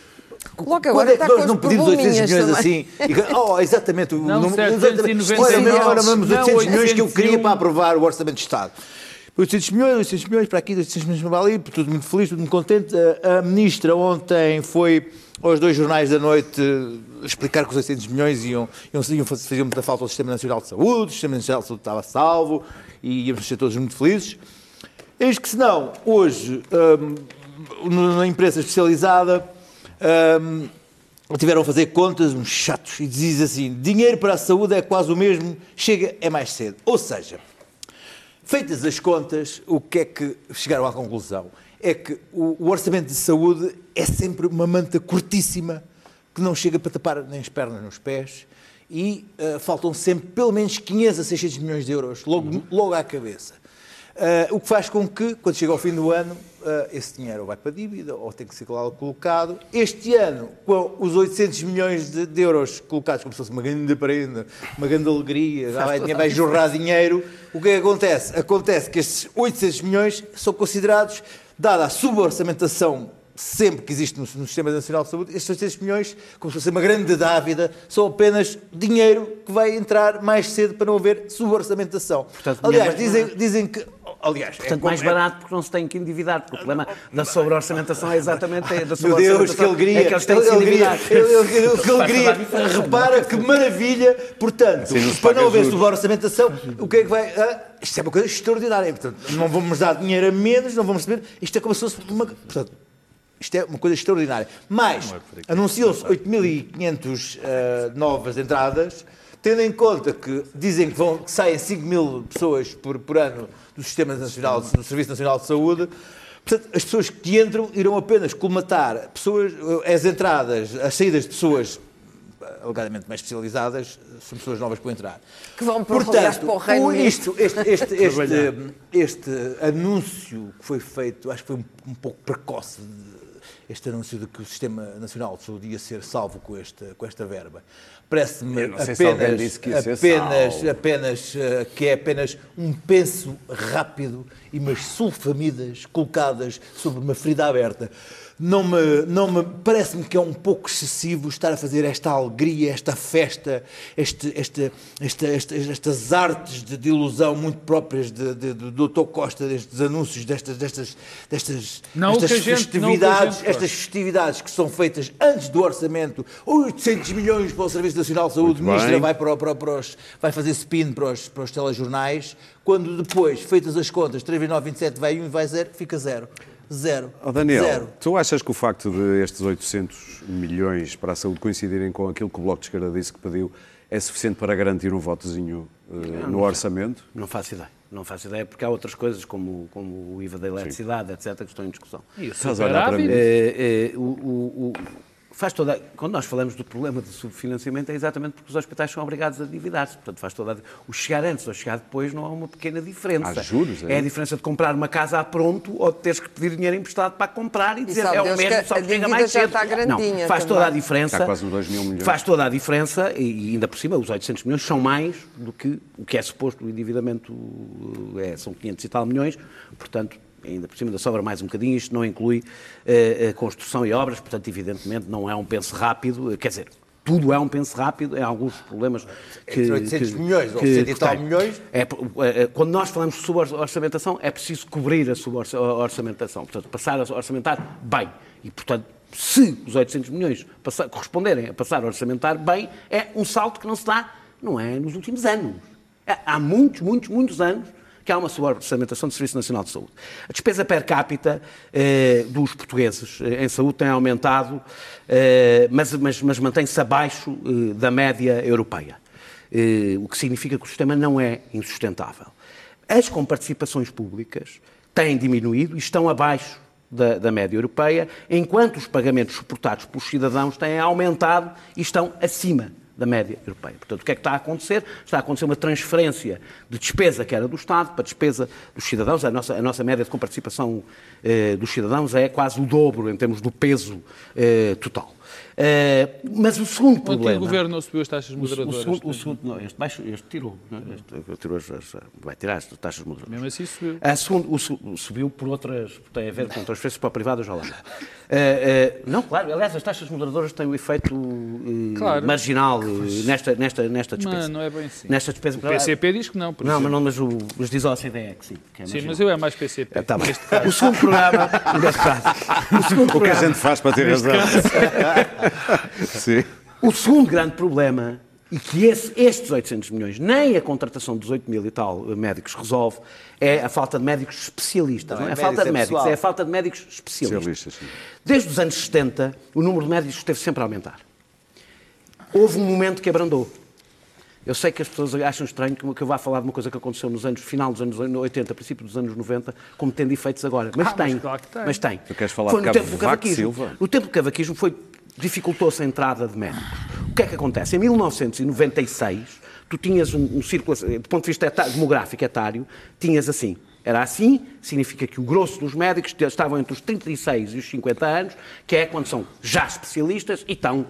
Logo Quando agora é que está nós não os pedimos 800 milhões probleminhas assim? E oh, exatamente. O Não, número- 799. Ora, ora, vamos, Não, 800 milhões que eu 801. queria para aprovar o Orçamento de Estado. 800 milhões, 800 milhões para aqui, 800 milhões para ali, tudo muito feliz, tudo muito contente. A, a ministra ontem foi aos dois jornais da noite explicar que os 800 milhões iam, iam, iam faziam muita falta ao Sistema Nacional de Saúde, o Sistema Nacional de Saúde estava salvo e íamos ser todos muito felizes. Eis que, se não, hoje, hum, na imprensa especializada, hum, tiveram a fazer contas, uns chatos, e diz assim: dinheiro para a saúde é quase o mesmo, chega é mais cedo. Ou seja, feitas as contas, o que é que chegaram à conclusão? É que o, o orçamento de saúde é sempre uma manta curtíssima que não chega para tapar nem as pernas nem os pés e ah, faltam sempre pelo menos 500 a 600 milhões de euros logo, logo à cabeça. Ah, o que faz com que, quando chega ao fim do ano, ah, esse dinheiro ou vai para a dívida ou tem que ser colocado. Este ano, com os 800 milhões de, de euros colocados como se fosse uma grande prenda, uma grande alegria, já vai, vai jorrar dinheiro, o que é que acontece? Acontece que estes 800 milhões são considerados, dada a suborçamentação sempre que existe no, no Sistema Nacional de Saúde, estes 800 milhões, como se fosse uma grande dávida, são apenas dinheiro que vai entrar mais cedo para não haver suborçamentação. Portanto, Aliás, dizem, dizem que aliás, Portanto, é mais como- é- barato porque não se tem que endividar. Porque o problema da sobre-orçamentação é exatamente da Meu Deus, que alegria! É que eles têm que se endividar. Que alegria! Repara que maravilha! Portanto, Sim, não se para não haver sobre-orçamentação, o que é que vai. ah, isto é uma coisa extraordinária. Portanto, não vamos dar dinheiro a menos, não vamos receber. Isto é como se fosse uma. Portanto, isto é uma coisa extraordinária. Mas, anunciou-se 8.500 ah, novas entradas, tendo em conta que dizem que, vão, que saem 5 mil pessoas por, por ano do Sistema Nacional, do Serviço Nacional de Saúde. Portanto, as pessoas que entram irão apenas colmatar pessoas, eh, as entradas, as saídas de pessoas eh, alegadamente mais especializadas, são pessoas novas para entrar. Que vão para- aliás, para o Reino o- Unido. isto, este, este, este, este anúncio que foi feito, acho que foi um, um pouco precoce, de- este anúncio de que o Sistema Nacional de Saúde ia ser salvo com esta, com esta verba. Parece-me apenas, que apenas, apenas eh, que é apenas um penso rápido e umas sulfamidas colocadas sobre uma ferida aberta. Não me, não me parece-me que é um pouco excessivo estar a fazer esta alegria, esta festa, este, este, esta- estas artes de, de ilusão muito próprias de, de, do Dr. Costa, destes anúncios, destas, destas, destas, Não estas gente- festividades, gente estas festividades que são feitas antes do orçamento, 800 milhões para o Serviço Nacional de Saúde, ministra vai, para, o- para, para os, vai fazer spin para os, para os telejornais, quando depois, feitas as contas, 3,927 vai 1 e vai 0, fica zero. Zero. Ó Daniel, Zero. tu achas que o facto de estes 800 milhões para a saúde coincidirem com aquilo que o Bloco de Esquerda disse que pediu é suficiente para garantir um votozinho eh, no orçamento? Não faço ideia. Não faço ideia, porque há outras coisas, como, como o IVA da eletricidade, etc., que estão em discussão. Estás a olhar para mim. É, é, o- o- o- faz toda, quando nós falamos do problema de subfinanciamento, é exatamente porque os hospitais são obrigados a endividar-se. Portanto, faz toda a, o chegar antes ou chegar depois não há uma pequena diferença. Há juros, é? é? a diferença de comprar uma casa a pronto ou de teres que pedir dinheiro emprestado para comprar e dizer sabe é o mesmo, que só que chega mais já cedo. está grandinha Não, faz também. toda a diferença. Está quase nos 2 mil milhões. Faz toda a diferença e ainda por cima os 800 milhões são mais do que o que é suposto o endividamento é, são 500 e tal milhões, portanto ainda por cima ainda sobra mais um bocadinho, isto não inclui a construção e obras, portanto evidentemente não é um penso rápido, eh, quer dizer, tudo é um penso rápido, em alguns problemas que... Entre 800 que- milhões ou que- 100 e tal milhões. É, é, quando nós falamos de suborçamentação, é preciso cobrir a suborçamentação, portanto, passar a orçamentar bem. E, portanto, se os 800 milhões passar- corresponderem a passar a orçamentar bem, é um salto que não se dá, não é nos últimos anos. É, há muitos, muitos, muitos anos que há uma suborçamentação do Serviço Nacional de Saúde. A despesa per capita eh, dos portugueses eh, em saúde tem aumentado, eh, mas, mas, mas mantém-se abaixo eh, da média europeia, Eh, o que significa que o sistema não é insustentável. As comparticipações públicas têm diminuído e estão abaixo da, da média europeia, enquanto os pagamentos suportados pelos cidadãos têm aumentado e estão acima da média europeia. Portanto, o que é que está a acontecer? Está a acontecer uma transferência de despesa que era do Estado para despesa dos cidadãos. A nossa, a nossa média de comparticipação eh, dos cidadãos é quase o dobro em termos do peso eh, total. Eh, mas o segundo O antigo problema... governo não subiu as taxas O, o moderadoras. segundo, o segundo- não, este, baixo, este tirou. não é? Este tirou as, as- vai tirar as taxas moderadoras. Mesmo assim subiu. A segundo, o su- subiu por outras. tem a ver com transferências para o privado, eu já lá. Eh, eh, não, claro, aliás, as taxas moderadoras têm um efeito eh, Claro. marginal eh, nesta, nesta, nesta despesa. Mas não é bem assim. Nesta despesa. O PCP diz que não, por Não, mas, não, mas, o, mas diz ao CDE que sim. Que é Sim, mas eu é mais PCP. É, tá bem. neste caso. O segundo programa. neste caso, o segundo O que a programa- gente faz para ter razão. Sim. O segundo grande problema, e que esse- estes 800 milhões, nem a contratação dos 8 mil e tal médicos resolve, é a falta de médicos especialistas. Não, Não, é, é a falta de é médicos, pessoal. é a falta de médicos especialistas. Especialistas. Desde os anos 70, o número de médicos esteve sempre a aumentar. Houve um momento que abrandou. Eu sei que as pessoas acham estranho que eu vá falar de uma coisa que aconteceu nos anos, final dos anos 80, princípio dos anos 90, como tendo efeitos agora. Mas Ah, mas tem. claro que tem. Mas tem. Tu queres falar Foi Cavo tempo do cavaquismo. Silva? No tempo do cavaquismo foi dificultou-se a entrada de médicos. O que é que acontece? Em 1996, tu tinhas um, um círculo, do ponto de vista eta- demográfico etário, tinhas assim. Era assim, significa que o grosso dos médicos estavam entre os 36 e os 50 anos, que é quando são já especialistas e estão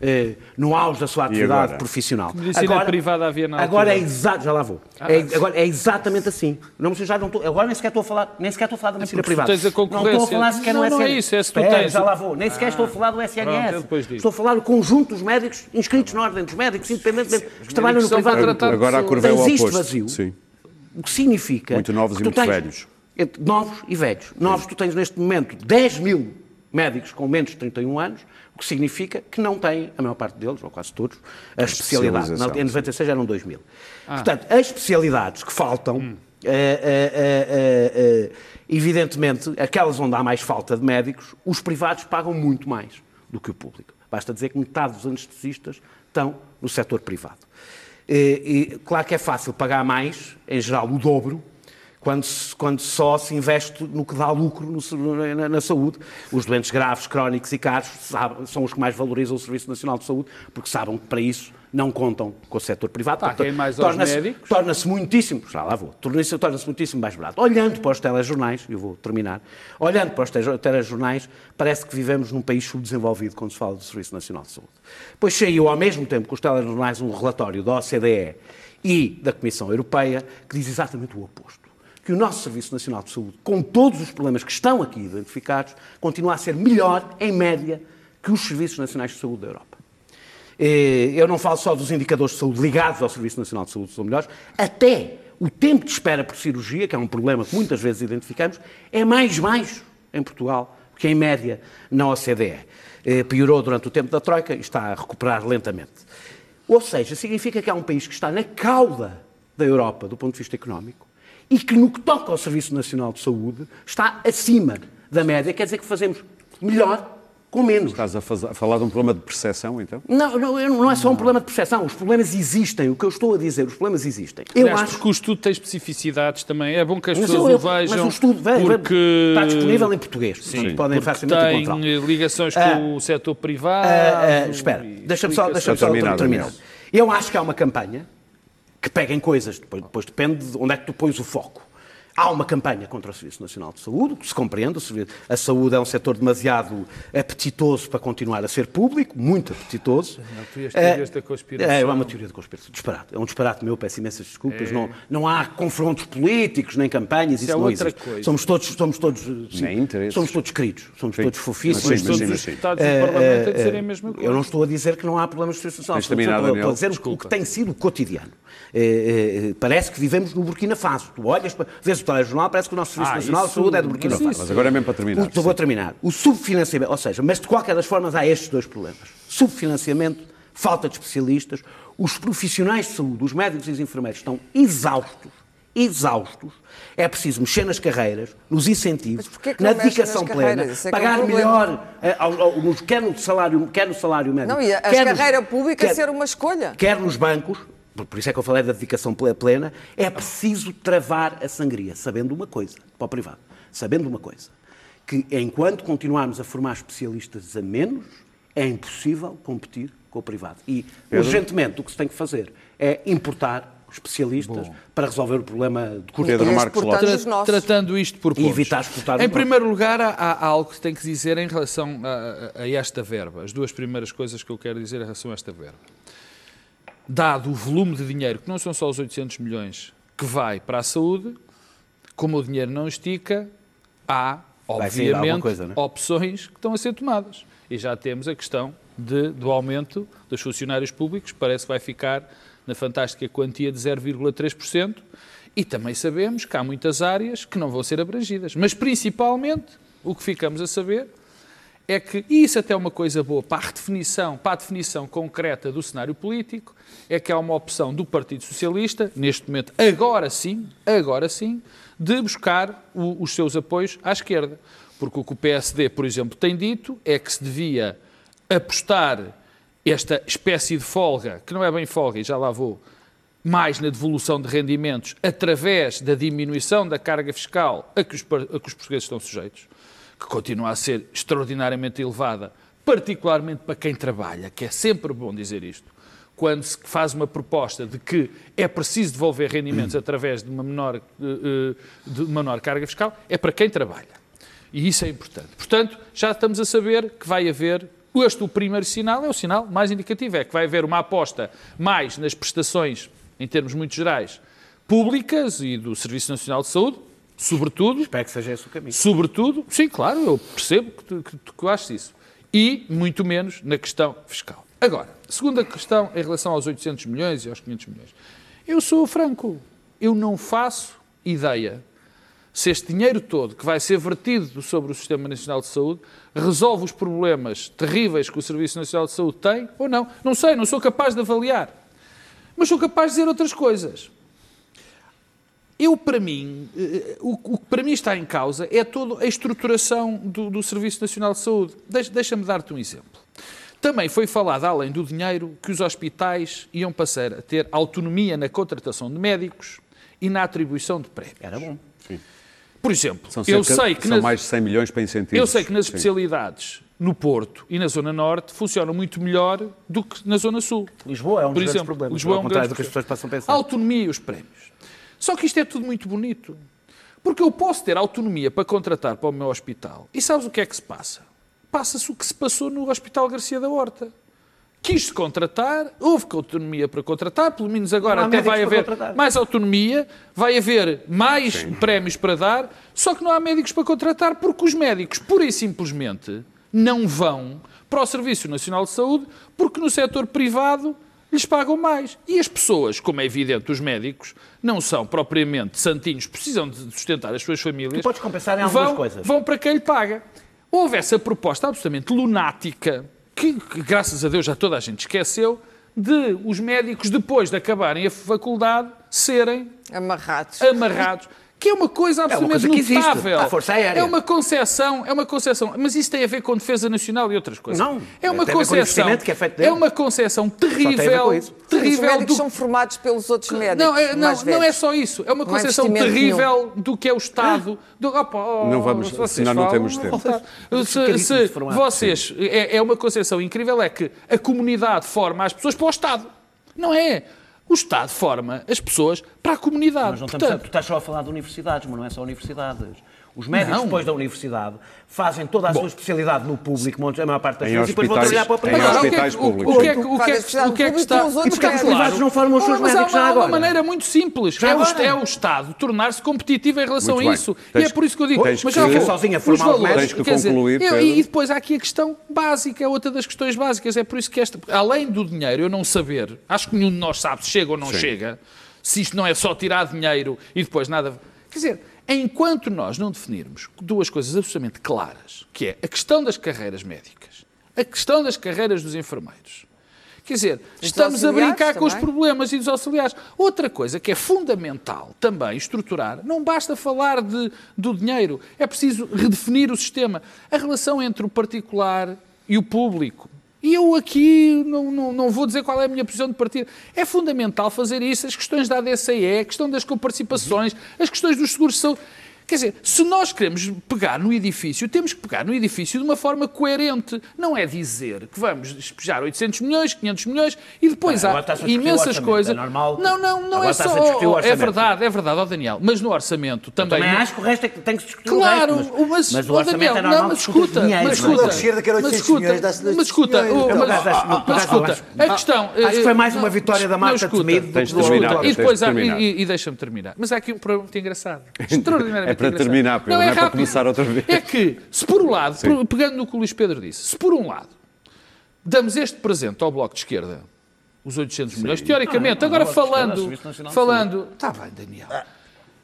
eh, no auge da sua atividade agora? profissional. Medicina privada havia na Agora é altura. exato, já lá vou. Ah. É, agora é exatamente assim. Não, já não estou, agora nem sequer estou a falar, nem sequer estou a falar da medicina É porque tu privada. tens a concorrência. Não estou a falar sequer Não, no não é SNS. isso, é se tu Espera, tens já lá vou. Nem sequer estou a falar do Pronto, SNS. digo. estou a falar do conjunto dos médicos inscritos na ordem dos médicos, independentemente que trabalham no privado. Agora a curva é o oposto. vazio. Sim. O que significa. Muito novos que e muito tens- velhos. entre novos e velhos. Novos, tu tens neste momento 10 mil médicos com menos de 31 anos, o que significa que não têm, a maior parte deles, ou quase todos, a especialidade. Na- especialização, Em 96 eram 2 mil. Ah. Portanto, as especialidades que faltam, Hum. eh, eh, eh, eh, eh, evidentemente, aquelas onde há mais falta de médicos, os privados pagam muito mais do que o público. Basta dizer que metade dos anestesistas estão no setor privado. E, e, claro que é fácil pagar mais, em geral o dobro, quando, quando só se investe no que dá lucro no na, na saúde. Os doentes graves, crónicos e caros sabem- são os que mais valorizam o Serviço Nacional de Saúde, porque sabem que para isso não contam com o setor privado. Portanto, mais torna-se- médicos. Torna-se muitíssimo, já lá vou, torna-se torna-se muitíssimo mais barato. Olhando para os telejornais, eu vou terminar, olhando para os tele- telejornais, parece que vivemos num país subdesenvolvido quando se fala do Serviço Nacional de Saúde. Pois saiu ao mesmo tempo que os telejornais um relatório da OCDE e da Comissão Europeia que diz exatamente o oposto. Que o nosso Serviço Nacional de Saúde, com todos os problemas que estão aqui identificados, continua a ser melhor, em média, que os Serviços Nacionais de Saúde da Europa. Eh, Eu não falo só dos indicadores de saúde ligados ao Serviço Nacional de Saúde, são melhores, até o tempo de espera por cirurgia, que é um problema que muitas vezes identificamos, é mais baixo em Portugal que em média na OCDE. Eh, Piorou durante o tempo da Troika e está a recuperar lentamente. Ou seja, significa que há um país que está na cauda da Europa do ponto de vista económico e que, no que toca ao Serviço Nacional de Saúde, está acima da média, quer dizer que fazemos melhor com menos. Estás a, faz- a falar de um problema de percepção, então? Não, não, eu- não é só um problema de percepção. Os problemas existem. O que eu estou a dizer, os problemas existem. Eu Aliás, acho porque o estudo tem especificidades também. É bom que as Mas pessoas eu- o vejam. mas o estudo porque... está disponível em português. portanto, podem Porque facilmente tem encontrá-lo. eh, ligações Ah, com o setor privado. Ah, ah, espera, deixa-me só, deixa só terminar. Eu acho que há uma campanha que pega em coisas, depois, depois depende de onde é que tu pões o foco. Há uma campanha contra o Serviço Nacional de Saúde, que se compreende. o A saúde é um setor demasiado apetitoso para continuar a ser público, muito apetitoso. Não, tu ias teorias É, da conspiração. É, é uma teoria da conspiração. Disparate. É um disparate meu, peço imensas desculpas. Não, não há confrontos políticos, nem campanhas, isso, é não outra existe. coisa. Somos todos, somos todos, sim, somos todos queridos, somos Sim. todos fofíssimos. Mas sim, Todos mas os deputados do Parlamento a dizerem a mesma coisa. Eu não estou a dizer que não há problemas de Serviço Nacional. De Estou terminar, estou. Estou a dizer o que tem sido cotidiano. Eh, eh, parece que vivemos no Burkina Faso. Tu olhas, para- vês o telejornal, parece que o nosso Serviço Ah, Nacional de isso- Saúde é do Burkina Faso. Mas agora é mesmo para terminar. O, vou terminar. O subfinanciamento, ou seja, mas de qualquer das formas há estes dois problemas. Subfinanciamento, falta de especialistas, os profissionais de saúde, os médicos e os enfermeiros estão exaustos, exaustos. É preciso mexer nas carreiras, nos incentivos, que na dedicação plena, é é um pagar melhor, eh, ao- ao- nos- quer, no salário, quer no salário médico. Não, e a, a quer nos- carreira pública quer- ser uma escolha. quer nos bancos, por isso é que eu falei da dedicação ple- plena, é preciso travar a sangria, sabendo uma coisa, para o privado, sabendo uma coisa, que enquanto continuarmos a formar especialistas a menos, é impossível competir com o privado. E, urgentemente, o que se tem que fazer é importar especialistas para resolver o problema de curto Pedro. Marcos Lopes. nossos. Tratando isto por E pontos. evitar exportar Em primeiro lugar, há, há algo que tem que dizer em relação a, a- a esta verba. As duas primeiras coisas que eu quero dizer em relação a esta verba. Dado o volume de dinheiro, que não são só os 800 milhões que vai para a saúde, como o dinheiro não estica, há, obviamente, coisa, né? opções que estão a ser tomadas. E já temos a questão de- do aumento dos funcionários públicos, parece que vai ficar na fantástica quantia de 0,3%. E também sabemos que há muitas áreas que não vão ser abrangidas. Mas principalmente, o que ficamos a saber é que, e isso até é uma coisa boa para a redefinição, para a definição concreta do cenário político, é que há uma opção do Partido Socialista, neste momento, agora sim, agora sim, de buscar o- os seus apoios à esquerda. Porque o que o PSD, por exemplo, tem dito é que se devia apostar esta espécie de folga, que não é bem folga, e já lá vou, mais na devolução de rendimentos através da diminuição da carga fiscal a que os, a que os portugueses estão sujeitos, que continua a ser extraordinariamente elevada, particularmente para quem trabalha, que é sempre bom dizer isto, quando se faz uma proposta de que é preciso devolver rendimentos através de uma menor, eh, eh, de uma menor carga fiscal, é para quem trabalha. E isso é importante. Portanto, já estamos a saber que vai haver. Este, o primeiro sinal, é o sinal mais indicativo, é que vai haver uma aposta mais nas prestações, em termos muito gerais, públicas e do Serviço Nacional de Saúde, sobretudo, Espero que seja esse o caminho. sobretudo, sim, claro, eu percebo que tu, que, que tu achas isso, e muito menos na questão fiscal. Agora, segunda questão em relação aos 800 milhões e aos 500 milhões. Eu sou franco. eu não faço ideia se este dinheiro todo que vai ser vertido sobre o Sistema Nacional de Saúde resolve os problemas terríveis que o Serviço Nacional de Saúde tem ou não. Não sei, não sou capaz de avaliar. Mas sou capaz de dizer outras coisas. Eu, para mim, eh, o que para mim está em causa é toda a estruturação do, do Serviço Nacional de Saúde. Deixa- Deixa-me dar-te um exemplo. Também foi falado, além do dinheiro, que os hospitais iam passar a ter autonomia na contratação de médicos e na atribuição de prémios. Era bom. Por exemplo, São, eu cerca- sei que são na- mais de 100 milhões para incentivos. eu sei que nas Sim. especialidades no Porto e na Zona Norte funcionam muito melhor do que na Zona Sul. Lisboa é um dos Por grandes exemplo, problemas, Lisboa é ao um contrário grande do que as pessoas possam pensar. A autonomia e os prémios. Só que isto é tudo muito bonito. Porque eu posso ter autonomia para contratar para o meu hospital. E sabes o que é que se passa? Passa-se o que se passou no Hospital Garcia da Horta. Quis-se contratar, houve autonomia para contratar, pelo menos agora até vai haver contratar. mais autonomia, vai haver mais prémios para dar, só que não há médicos para contratar porque os médicos, pura e simplesmente, não vão para o Serviço Nacional de Saúde porque no setor privado lhes pagam mais. E as pessoas, como é evidente, os médicos, não são propriamente santinhos, precisam de sustentar as suas famílias. Tu podes compensar em algumas vão, coisas. Vão para quem lhe paga. Houve essa proposta absolutamente lunática, que, que, graças a Deus já toda a gente esqueceu, de os médicos, depois de acabarem a faculdade, serem Amarrados. amarrados. Que é uma coisa absolutamente coisa que existe. notável. A Força Aérea. É uma concepção, é uma concepção. Mas isso tem a ver com defesa nacional e outras coisas. Não, é uma tem a ver com o concepção. investimento que é. É uma com terrível, isso. Os terrível médicos do são formados pelos outros médicos. não, é, não, não é só isso. É uma investimento terrível do que é o Estado. Do, opa, oh, Não vamos- se vocês senão não falam, temos tempo. Se, se vocês. É, é uma concepção incrível, é que a comunidade forma as pessoas para o Estado. Não é. O Estado forma as pessoas para a comunidade. Mas não estamos a- Portanto, tu estás só a falar de universidades, mas não é só universidades. Os médicos, Não. depois da universidade, fazem toda a sua especialidade no público, a maior parte das Em vezes, e depois vão trabalhar para o em privado. Agora, o que é hospitais que- o- públicos, O que é o que é o que é que está... outros porque os privados não formam os seus médicos uma, já há uma agora. maneira muito simples. É o, agora. é o Estado tornar-se competitivo em relação a isso. Tens e é por isso que eu digo. tens mas que- já vou. sozinho a Os formar os valores, Tens que quer dizer, concluir, e depois há aqui a questão básica, é outra das questões básicas. É por isso que esta, além do dinheiro, eu não saber, acho que nenhum de nós sabe se chega ou não Sim. chega, se isto não é só tirar dinheiro e depois nada. Quer dizer, enquanto nós não definirmos duas coisas absolutamente claras, que é a questão das carreiras médicas, a questão das carreiras dos enfermeiros. Quer dizer, estamos a brincar com os também. problemas e dos auxiliares. Outra coisa que é fundamental também estruturar, não basta falar de, do dinheiro, é preciso redefinir o sistema. A relação entre o particular e o público. E eu aqui não, não, não vou dizer qual é a minha posição de partida. É fundamental fazer isso, as questões da ADCE, a questão das coparticipações, as questões dos seguros de saúde. Quer dizer, se nós queremos pegar no edifício, temos que pegar no edifício de uma forma coerente. Não é dizer que vamos despejar 800 milhões, 500 milhões e depois Ah, há imensas coisas. é normal. Não, não, não Agora é só. é verdade, é verdade, ó Daniel. Mas no orçamento também. Também acho que o resto é que tem que se discutir Claro, o resto, mas, mas, mas o ó, orçamento Daniel, é normal não, mas discutir escuta, mas é? escuta, mas 800 escuta, mas escuta, mas, escuta, acho- a questão... acho que foi mais eh, uma vitória da Marta escuta, Temido do que de do E depois e deixa-me terminar. Mas há aqui um problema muito engraçado. Extraordinariamente É para engraçado. terminar, Pedro, não é para começar outra vez. É que, se por um lado, por- pegando no que o Luís Pedro disse, se por um lado damos este presente ao Bloco de Esquerda, os 800 milhões, teoricamente, não, não, agora Esquerda é falando, falando, está bem, Daniel.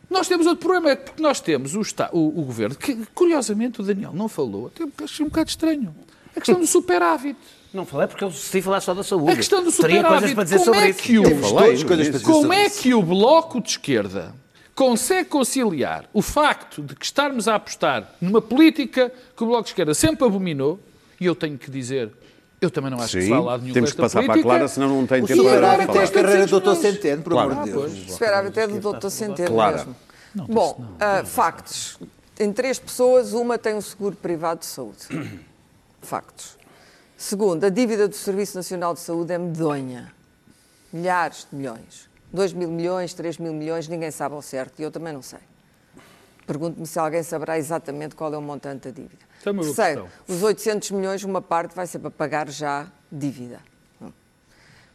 Nós temos outro problema, é que porque nós temos o, Esta- o- o governo, que curiosamente o Daniel não falou, até achei um bocado estranho. A questão do superávit. Não falei porque eu decidi falar só da saúde. A questão do Teria coisas superávit. para dizer Como sobre é isso. que o, Temos todas coisas para dizer como sobre é que o Bloco de Esquerda consegue conciliar o facto de que estarmos a apostar numa política que o Bloco de Esquerda sempre abominou, e eu tenho que dizer, eu também não acho que se Sim, vá a lado nenhum temos que passar para a política. Clara, senão não tem tempo para falar. a carreira do Dr. Centeno, por Claro. amor de Deus. Esperava até do Dr. Centeno Clara. mesmo. Bom, ah, factos. Em três pessoas, uma tem um seguro privado de saúde. Factos. Segundo, a dívida do Serviço Nacional de Saúde é medonha. Milhares de milhões. 2 mil milhões, 3 mil milhões, ninguém sabe ao certo e eu também não sei. Pergunto-me se alguém saberá exatamente qual é o montante da dívida. Também Terceiro, questão. os 800 milhões, uma parte vai ser para pagar já dívida.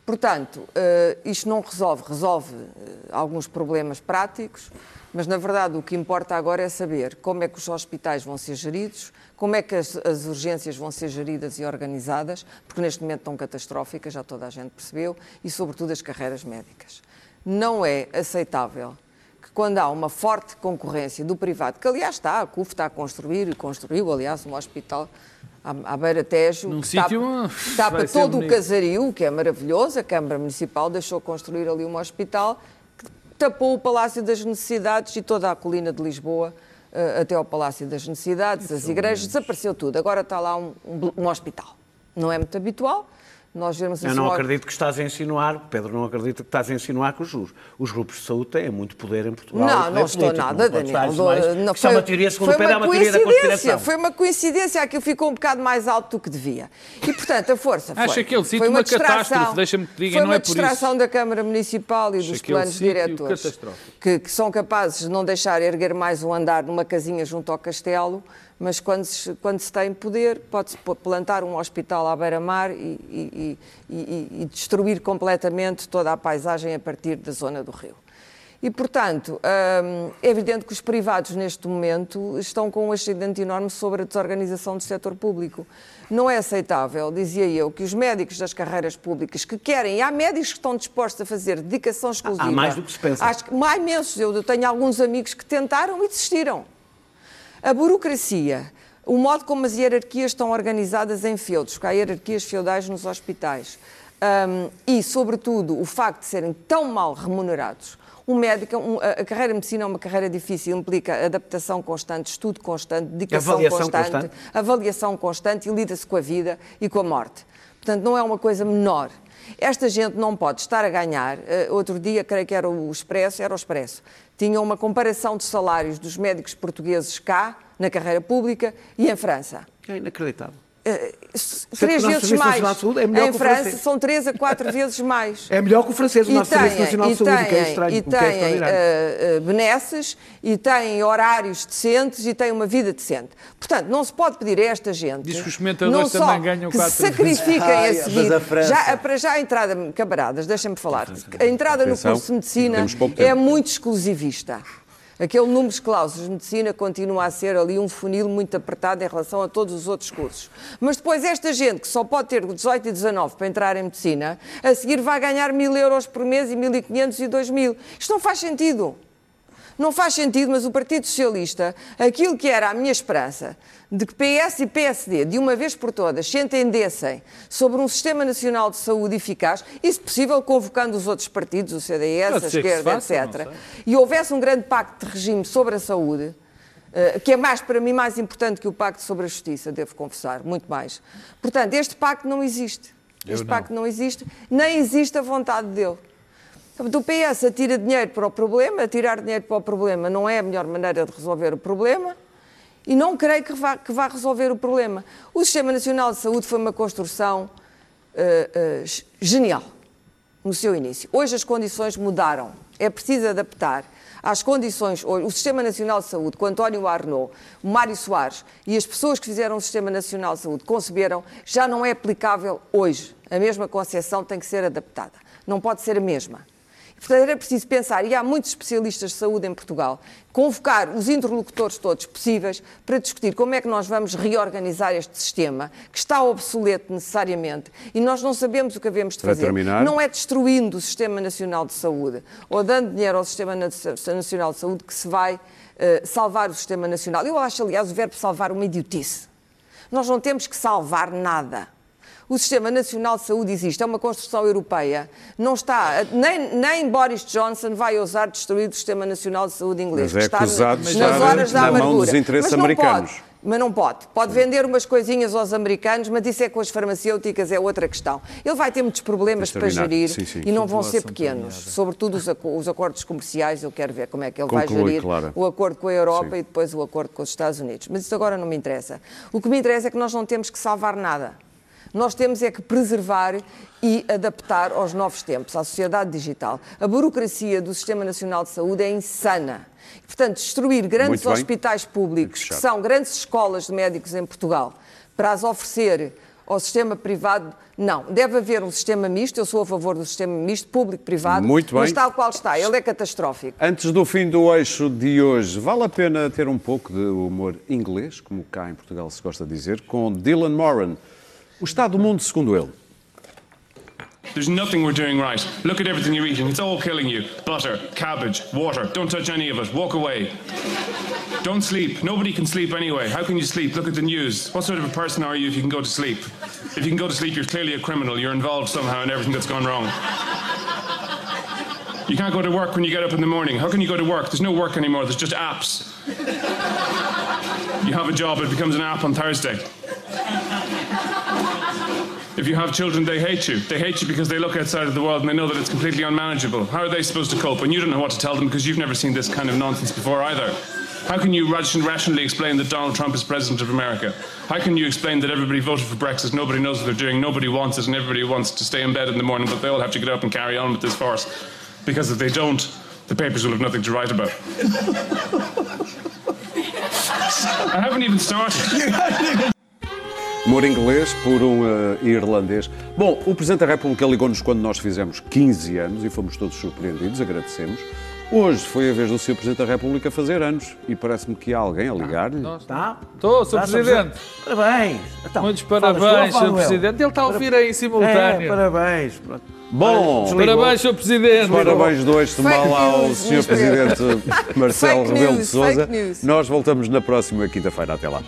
Portanto, eh, isto não resolve, resolve eh, alguns problemas práticos, mas na verdade o que importa agora é saber como é que os hospitais vão ser geridos, como é que as, as urgências vão ser geridas e organizadas, porque neste momento estão catastróficas, já toda a gente percebeu, e sobretudo as carreiras médicas. Não é aceitável quando há uma forte concorrência do privado, que aliás está, a CUF está a construir, e construiu, aliás, um hospital à, à Beira Tejo, Num que sítio, tapa, tapa todo o casario, que é maravilhoso, a Câmara Municipal deixou construir ali um hospital, que tapou o Palácio das Necessidades e toda a colina de Lisboa, eh, até ao Palácio das Necessidades, as igrejas, desapareceu tudo. Agora está lá um, um- um hospital. Não é muito habitual. Nós vemos Eu assim não acredito que estás a insinuar, Pedro, não acredito que estás a insinuar que os, os grupos de saúde têm muito poder em Portugal. Não, não estou político. nada, não Daniel. insinuar isso. Não, Isto é uma teoria, segundo foi Pedro, é uma teoria da conspiração. Foi uma coincidência, aquilo ficou um bocado mais alto do que devia. E, portanto, a força foi. Acho aquele sítio foi uma distração- catástrofe, deixa-me que te diga, Foi não uma é por isso. distração da Câmara Municipal e Acho dos planos diretores que, que são capazes de não deixar erguer mais um andar numa casinha junto ao castelo, mas quando se, quando se tem poder, pode-se plantar um hospital à beira-mar e, e- e- e- destruir completamente toda a paisagem a partir da zona do rio. E, portanto, hum, é evidente que os privados, neste momento, estão com um ascendente enorme sobre a desorganização do setor público. Não é aceitável, dizia eu, que os médicos das carreiras públicas que querem, e há médicos que estão dispostos a fazer dedicação exclusiva. mais do que se pensa. Acho que mais imensos. Eu tenho alguns amigos que tentaram e desistiram. A burocracia, o modo como as hierarquias estão organizadas em feudos, porque há hierarquias feudais nos hospitais, hum, e, sobretudo, o facto de serem tão mal remunerados. Um médico, um- a a carreira de medicina é uma carreira difícil, implica adaptação constante, estudo constante, dedicação Avaliação constante, constante. avaliação constante e lida-se com a vida e com a morte. Portanto, não é uma coisa menor. Esta gente não pode estar a ganhar. eh, outro dia, creio que era o Expresso, era o Expresso. Tinha uma comparação de salários dos médicos portugueses cá, na carreira pública, e em França. É inacreditável. Eh, que três vezes mais. Saúde é melhor em França francês. são três a quatro vezes mais. É melhor que o francês, o nosso Serviço Nacional de Saúde, que é têm- estranho, e é têm eh, eh, benesses, e têm horários decentes, e têm uma vida decente. Portanto, não se pode pedir a esta gente... Diz que os comentadores não só também ganham que quatro sacrifiquem Ai, a seguir... a Já, para já a entrada... Camaradas, deixem-me falar. A entrada no Atenção, curso de Medicina é muito exclusivista. Aquele número de cláusulas de medicina continua a ser ali um funil muito apertado em relação a todos os outros cursos. Mas depois esta gente que só pode ter 18 e 19 para entrar em medicina, a seguir vai ganhar mil euros por mês e 1.500 e 2.000. Isto não faz sentido. Não faz sentido, mas o Partido Socialista, aquilo que era a minha esperança, de que PS e PSD, de uma vez por todas, se entendessem sobre um Sistema Nacional de Saúde eficaz, e, se possível, convocando os outros partidos, o CDS, Pode a esquerda, faça, etc., e houvesse um grande pacto de regime sobre a saúde, eh, que é mais, para mim, mais importante que o pacto sobre a justiça, devo confessar, muito mais. Portanto, este pacto não existe. Este não. pacto não existe, nem existe a vontade dele. Portanto, o PS atira dinheiro para o problema, atirar dinheiro para o problema não é a melhor maneira de resolver o problema e não creio que vá, que vá resolver o problema. O Sistema Nacional de Saúde foi uma construção eh, eh, genial no seu início. Hoje as condições mudaram. É preciso adaptar às condições. hoje. O Sistema Nacional de Saúde, com António Arnaud, Mário Soares e as pessoas que fizeram o Sistema Nacional de Saúde conceberam, já não é aplicável hoje. A mesma concepção tem que ser adaptada. Não pode ser a mesma. Portanto, era preciso pensar, e há muitos especialistas de saúde em Portugal, convocar os interlocutores todos possíveis para discutir como é que nós vamos reorganizar este sistema, que está obsoleto necessariamente, e nós não sabemos o que havemos de Para fazer. terminar. Não é destruindo o Sistema Nacional de Saúde ou dando dinheiro ao Sistema Na- Nacional de Saúde que se vai eh, salvar o Sistema Nacional. Eu acho, aliás, o verbo salvar uma idiotice. Nós não temos que salvar nada. O Sistema Nacional de Saúde existe, é uma construção europeia. Não está, nem, nem Boris Johnson vai ousar destruir o Sistema Nacional de Saúde inglês. Mas é que está nas estar horas da na mão amargura. dos interesses Mas não americanos. Pode, mas não pode. Pode vender umas coisinhas aos americanos, mas isso é com as farmacêuticas, é outra questão. Ele vai ter muitos problemas para gerir Sim, sim. e não vão ser pequenos. Sobretudo os, aco- os acordos comerciais, eu quero ver como é que ele Conclui, vai gerir Clara. o acordo com a Europa Sim. e depois o acordo com os Estados Unidos. Mas isso agora não me interessa. O que me interessa é que nós não temos que salvar nada. Nós temos é que preservar e adaptar aos novos tempos, à sociedade digital. A burocracia do Sistema Nacional de Saúde é insana. Portanto, destruir grandes hospitais públicos, que são grandes escolas de médicos em Portugal, para as oferecer ao sistema privado, não. Deve haver um sistema misto, eu sou a favor do sistema misto, público-privado, Muito bem. mas tal qual está, ele é catastrófico. Antes do fim do eixo de hoje, vale a pena ter um pouco de humor inglês, como cá em Portugal se gosta de dizer, com Dylan Moran. O estado do mundo segundo ele. There's nothing we're doing right. Look at everything you're eating. It's all killing you. Butter, cabbage, water. Don't touch any of it. Walk away. Don't sleep. Nobody can sleep anyway. How can you sleep? Look at the news. What sort of a person are you if you can go to sleep? If you can go to sleep, you're clearly a criminal. You're involved somehow in everything that's gone wrong. You can't go to work when you get up in the morning. How can you go to work? There's no work anymore. There's just apps. You have a job, it becomes an app on Thursday. If you have children, they hate you. They hate you because they look outside of the world and they know that it's completely unmanageable. How are they supposed to cope? And you don't know what to tell them because you've never seen this kind of nonsense before either. How can you rationally explain that Donald Trump is president of America? How can you explain that everybody voted for Brexit, nobody knows what they're doing, nobody wants it, and everybody wants to stay in bed in the morning, but they all have to get up and carry on with this farce? Because if they don't, the papers will have nothing to write about. I haven't even started. Humor inglês por um eh, irlandês. Bom, o Presidente da República ligou-nos quando nós fizemos 15 anos e fomos todos surpreendidos, agradecemos. Hoje foi a vez do Sr. Presidente da República fazer anos e parece-me que há alguém a ligar-lhe. Tá? Estou, Sr. Tá, Sr. Presidente. Parabéns. Então, Muitos parabéns, Sr. Presidente. Ele está a ouvir aí em É, simultâneo. parabéns. Pronto. Bom, Desligou. Parabéns, Sr. Presidente. parabéns dois, mal ao Sr. Presidente Marcelo Rebelo de news. Nós voltamos na próxima quinta-feira. Até lá.